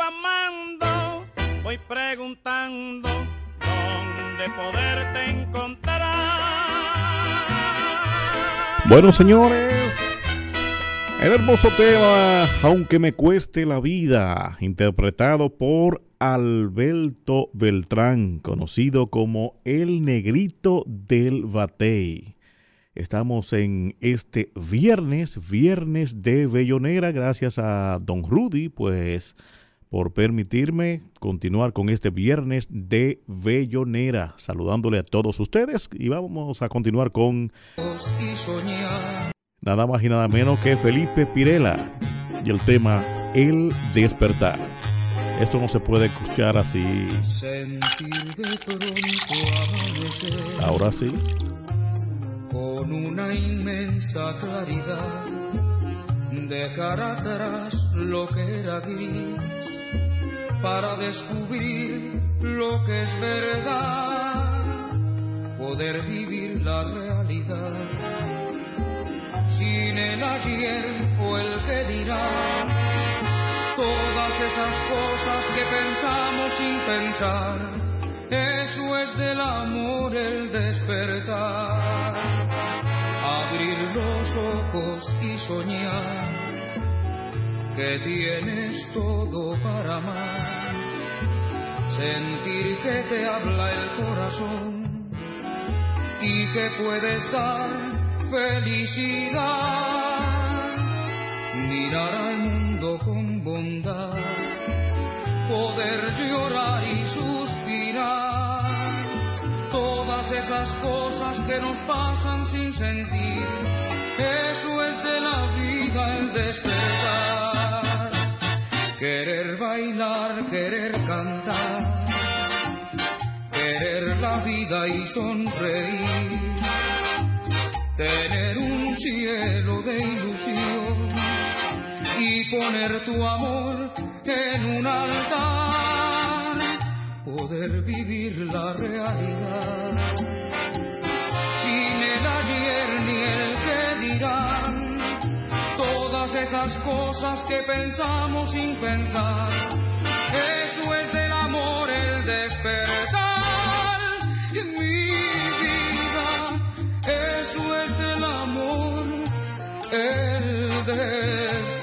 Amando, voy preguntando dónde poderte encontrar. Bueno, señores, el hermoso tema, aunque me cueste la vida, interpretado por Alberto Beltrán, conocido como el negrito del Batey. Estamos en este viernes, viernes de Bellonera, gracias a Don Rudy, pues por permitirme continuar con este viernes de Bellonera, saludándole a todos ustedes y vamos a continuar con nada más y nada menos que Felipe Pirela y el tema El despertar. Esto no se puede escuchar así. Ahora sí. con una inmensa claridad. Dejar atrás lo que era gris para descubrir lo que es verdad. Poder vivir la realidad sin el ayer o el que dirá. Todas esas cosas que pensamos sin pensar, eso es del amor el despertar. Abrir los ojos y soñar que tienes todo para amar. Sentir que te habla el corazón y que puedes dar felicidad. Mirar al mundo con bondad, poder llorar y. Todas esas cosas que nos pasan sin sentir, eso es de la vida el despertar. Querer bailar, querer cantar, querer la vida y sonreír. Tener un cielo de ilusión. Y poner tu amor en un altar, poder vivir la realidad sin el ayer ni el que dirán, todas esas cosas que pensamos sin pensar, eso es del amor el despertar, mi vida, eso es del amor el despertar.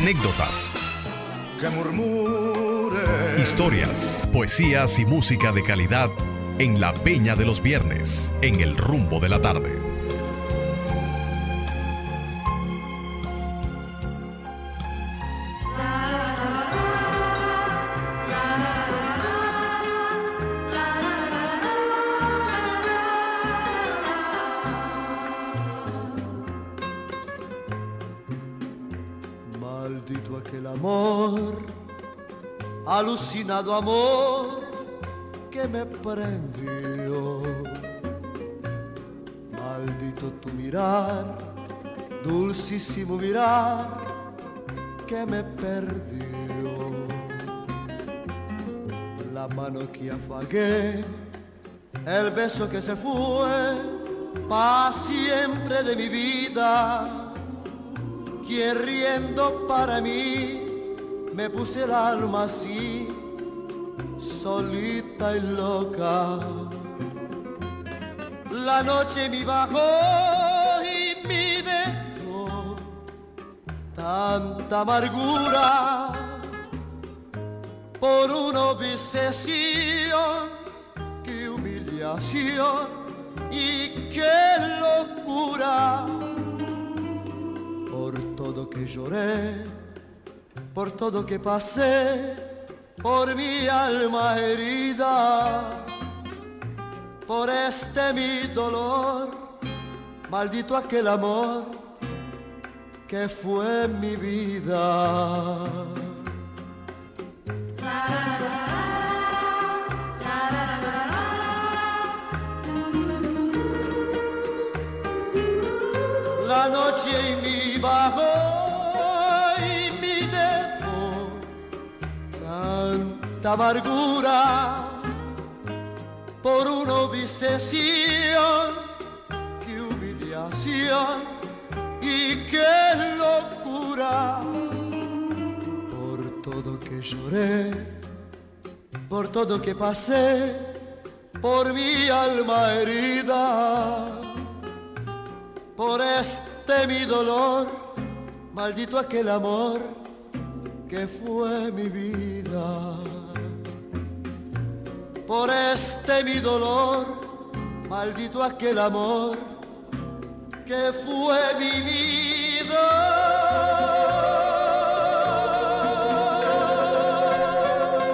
Anécdotas, que murmure. historias, poesías y música de calidad en la Peña de los Viernes, en el rumbo de la tarde. Amor que me prendió. Maldito tu mirar, dulcísimo mirar que me perdió. La mano que afagué, el beso que se fue, pa' siempre de mi vida quien riendo para mí me puse el alma así, solita y loca. La noche me bajó y me dejó tanta amargura por una obsesión, qué humillación y qué locura. Por todo que lloré, por todo que pasé, por mi alma herida, por este mi dolor, maldito aquel amor que fue mi vida. La noche y mi bajo tanta amargura por una obsesión, qué humillación y qué locura por todo que lloré, por todo que pasé, por mi alma herida por este mi dolor, maldito aquel amor que fue mi vida. Por este mi dolor, maldito aquel amor que fue mi vida.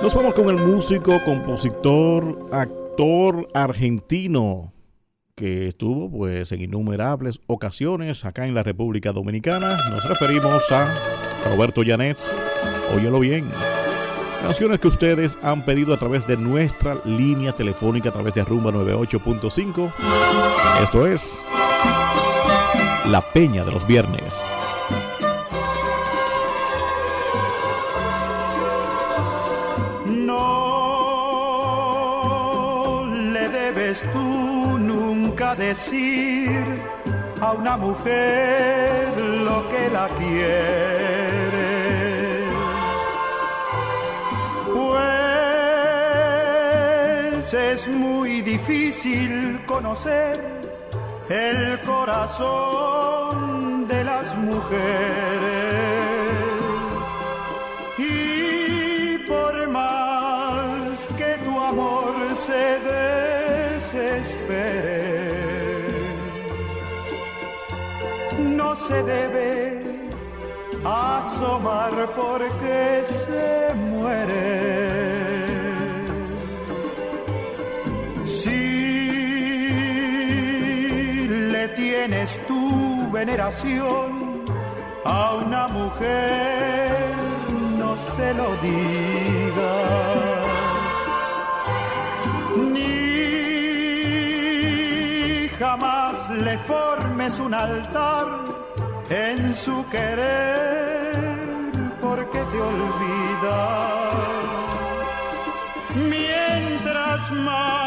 Nos vamos con el músico, compositor, actor argentino que estuvo pues en innumerables ocasiones acá en la República Dominicana. Nos referimos a Roberto Llanes. Óyelo bien. Canciones que ustedes han pedido a través de nuestra línea telefónica a través de Rumba 98.5. Esto es La Peña de los Viernes. No le debes tú nunca decir a una mujer lo que la quieres. Pues es muy difícil conocer el corazón de las mujeres. Y por más que tu amor se desespere, no se debe asomar porque se muere. Tienes tu veneración a una mujer, no se lo digas. Ni jamás le formes un altar en su querer porque te olvidas. Mientras más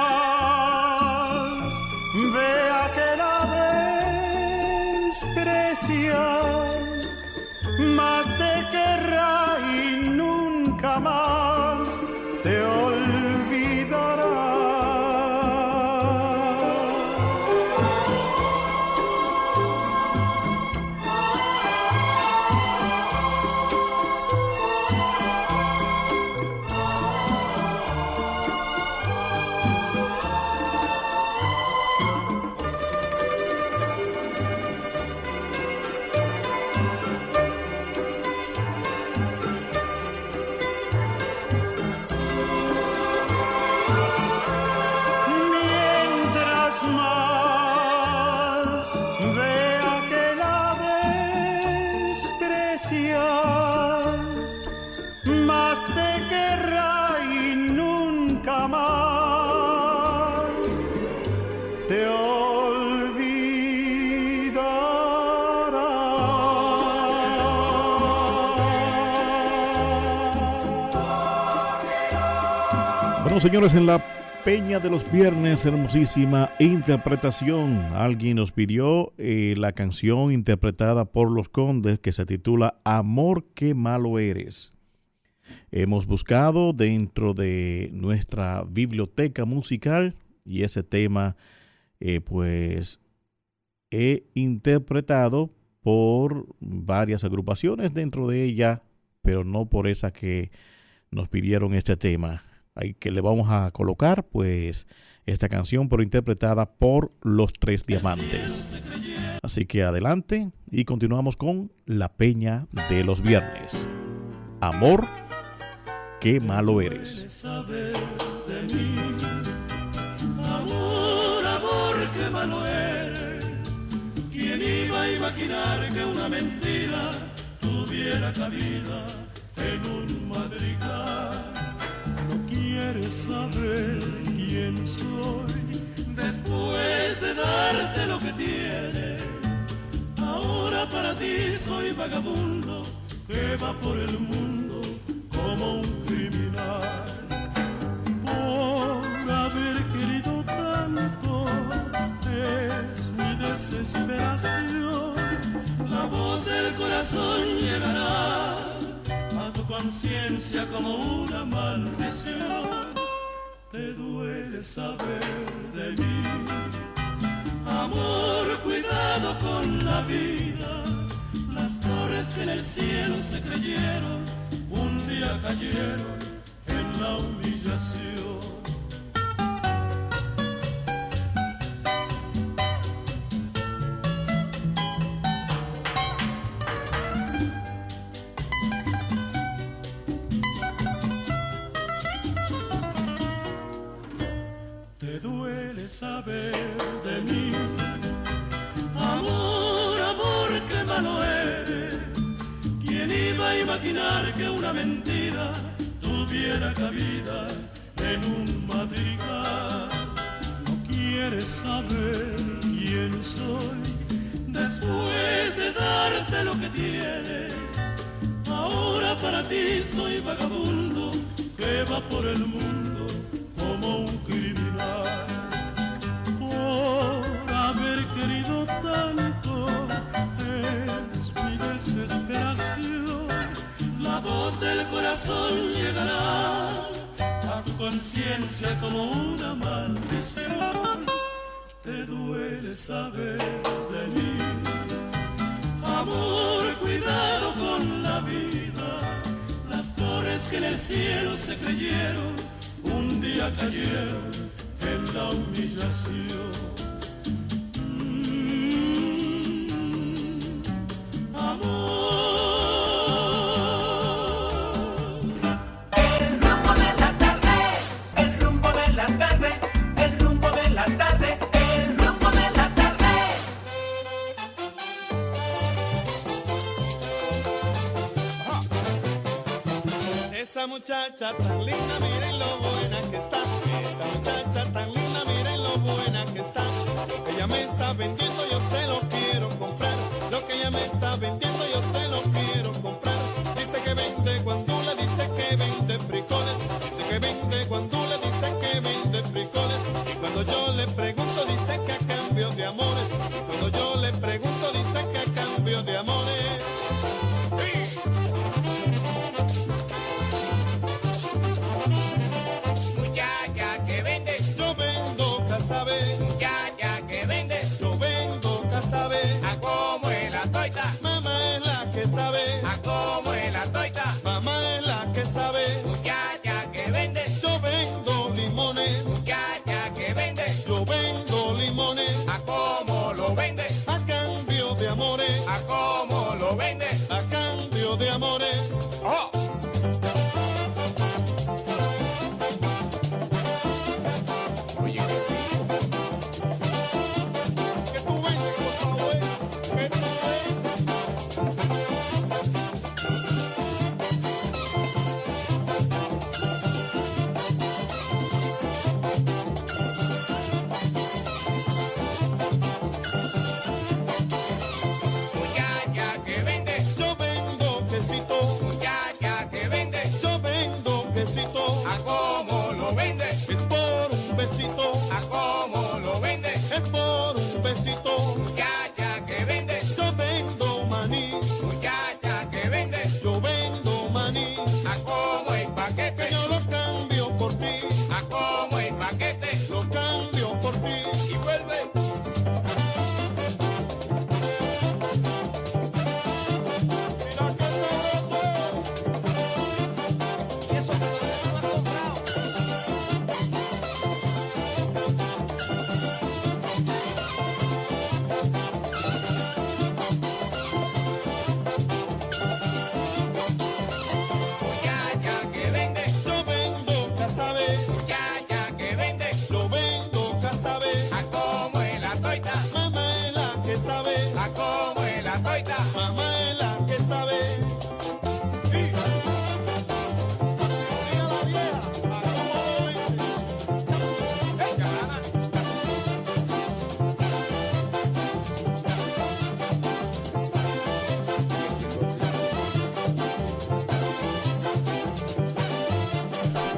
señores, en la Peña de los Viernes, hermosísima interpretación. Alguien nos pidió eh, la canción interpretada por los Condes que se titula Amor, qué malo eres. Hemos buscado dentro de nuestra biblioteca musical y ese tema, eh, pues, he interpretado por varias agrupaciones dentro de ella, pero no por esa que nos pidieron este tema. Ahí que le vamos a colocar, pues, esta canción, pero interpretada por los Tres Diamantes. Así que adelante y continuamos con La Peña de los Viernes. Amor, qué malo eres. Amor, amor, qué malo eres. ¿Quién iba a imaginar que una mentira tuviera cabida en un madrigal? Quieres saber quién soy después de darte lo que tienes. Ahora para ti soy vagabundo que va por el mundo como un criminal. Por haber querido tanto es mi desesperación. La voz del corazón llegará conciencia como una maldición. Te duele saber de mí. Amor, cuidado con la vida. Las torres que en el cielo se creyeron, un día cayeron en la humillación. Saber de mí. Amor, amor, qué malo eres. ¿Quién iba a imaginar que una mentira tuviera cabida en un madrigal? No quieres saber quién soy después de darte lo que tienes. Ahora para ti soy vagabundo que va por el mundo como un tanto es mi desesperación. La voz del corazón llegará a tu conciencia como una maldición. Te duele saber de mí. Amor, cuidado con la vida. Las torres que en el cielo se creyeron, un día cayeron en la humillación. Esa muchacha tan linda, miren lo buena que está. Esa muchacha tan linda, miren lo buena que está. Ella me está vendiendo, yo comprar. Lo que ella me está vendiendo, yo se lo quiero comprar. Dice que vende guandula, dice que vende frijoles. Dice que vende guandula, dice que vende frijoles. Y cuando yo le pregunto, dice que a cambio de amores. Cuando yo le pregunto, dice que a cambio de amores.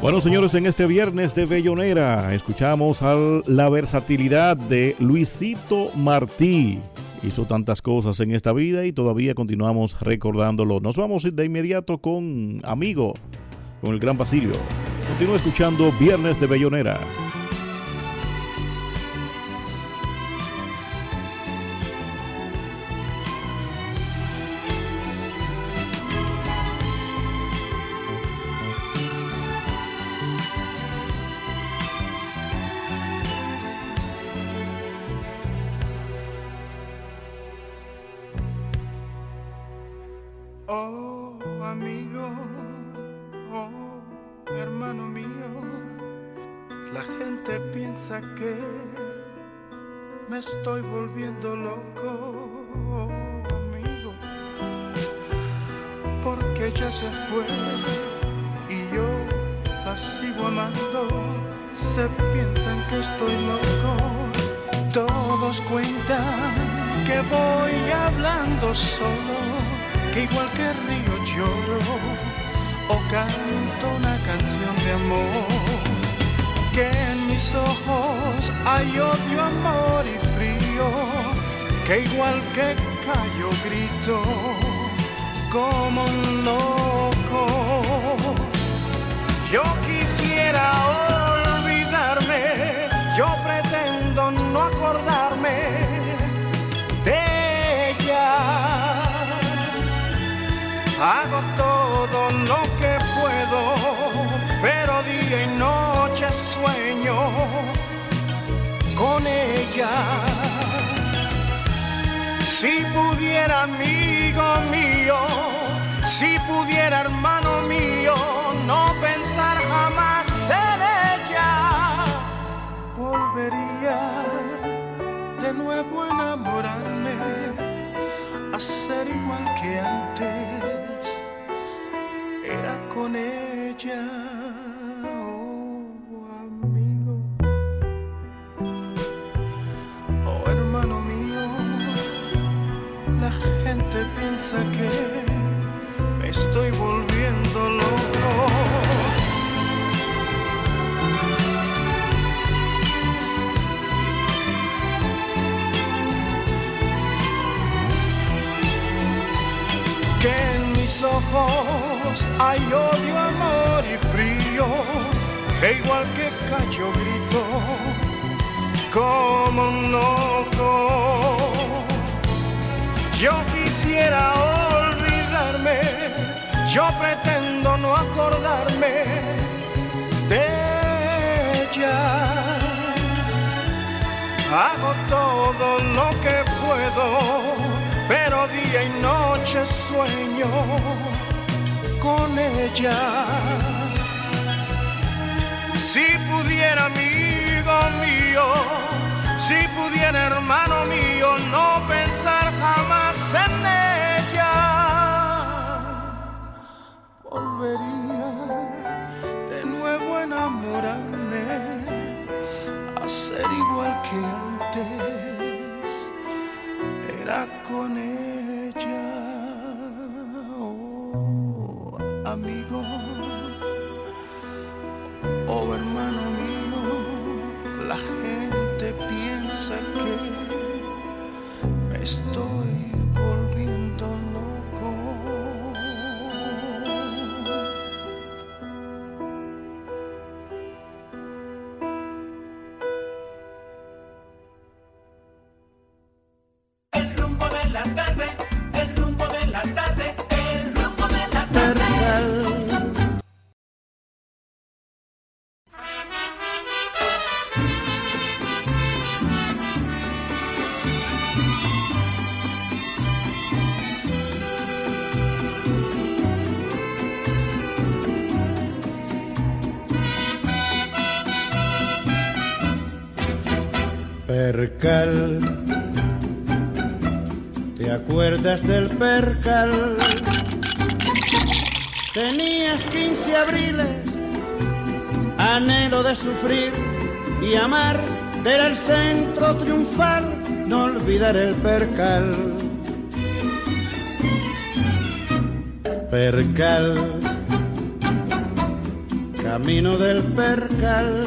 Bueno, señores, en este viernes de Bellonera escuchamos a la versatilidad de Luisito Martí. Hizo tantas cosas en esta vida y todavía continuamos recordándolo. Nos vamos de inmediato con Amigo, con el Gran Basilio. Continúa escuchando Viernes de Bellonera. Que igual que callo grito como un loco. Yo quisiera olvidarme, yo pretendo no acordarme de ella. Hago todo lo que puedo pero día y noche sueño con ella. Si pudiera, amigo mío, si pudiera, hermano mío, no pensar jamás en ella, volvería de nuevo a enamorarme, a ser igual que antes era con ella, oh, amigo, oh hermano mío, la gente piensa que me estoy abriles, anhelo de sufrir y amar, era el centro triunfal, no olvidar el percal. Percal, camino del percal.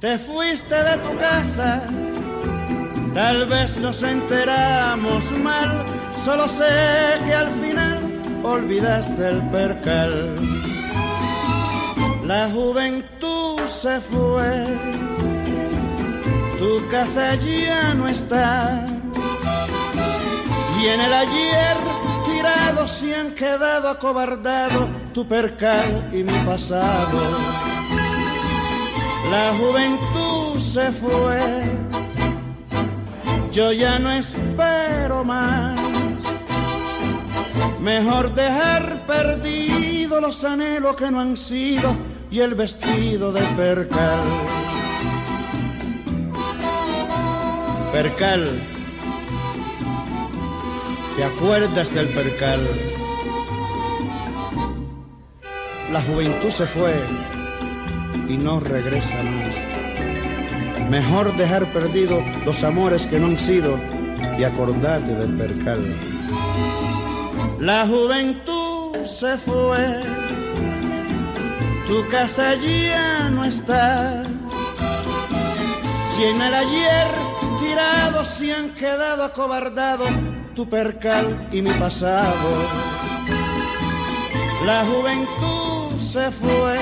Te fuiste de tu casa, tal vez nos enteramos mal, solo sé que al final olvidaste el percal. La juventud se fue, tu casa ya no está, y en el ayer tirados se han quedado acobardados tu percal y mi pasado. La juventud se fue, yo ya no espero más. Mejor dejar perdido los anhelos que no han sido y el vestido de percal. Percal, ¿te acuerdas del percal? La juventud se fue y no regresa más. Mejor dejar perdido los amores que no han sido y acordarte del percal. La juventud se fue, tu casa ya no está. Y en el ayer tirados se han quedado acobardados tu percal y mi pasado. La juventud se fue,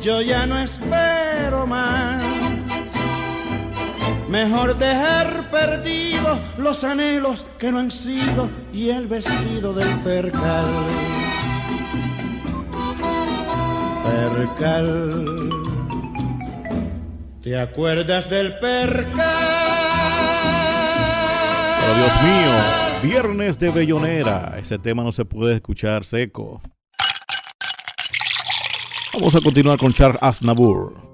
yo ya no espero más. Mejor dejar perdidos los anhelos que no han sido y el vestido del percal. Percal, ¿te acuerdas del percal? Pero Dios mío, viernes de Bellonera. Ese tema no se puede escuchar seco. Vamos a continuar con Charles Aznavour.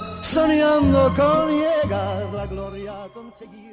soñando con llegar la gloria a conseguir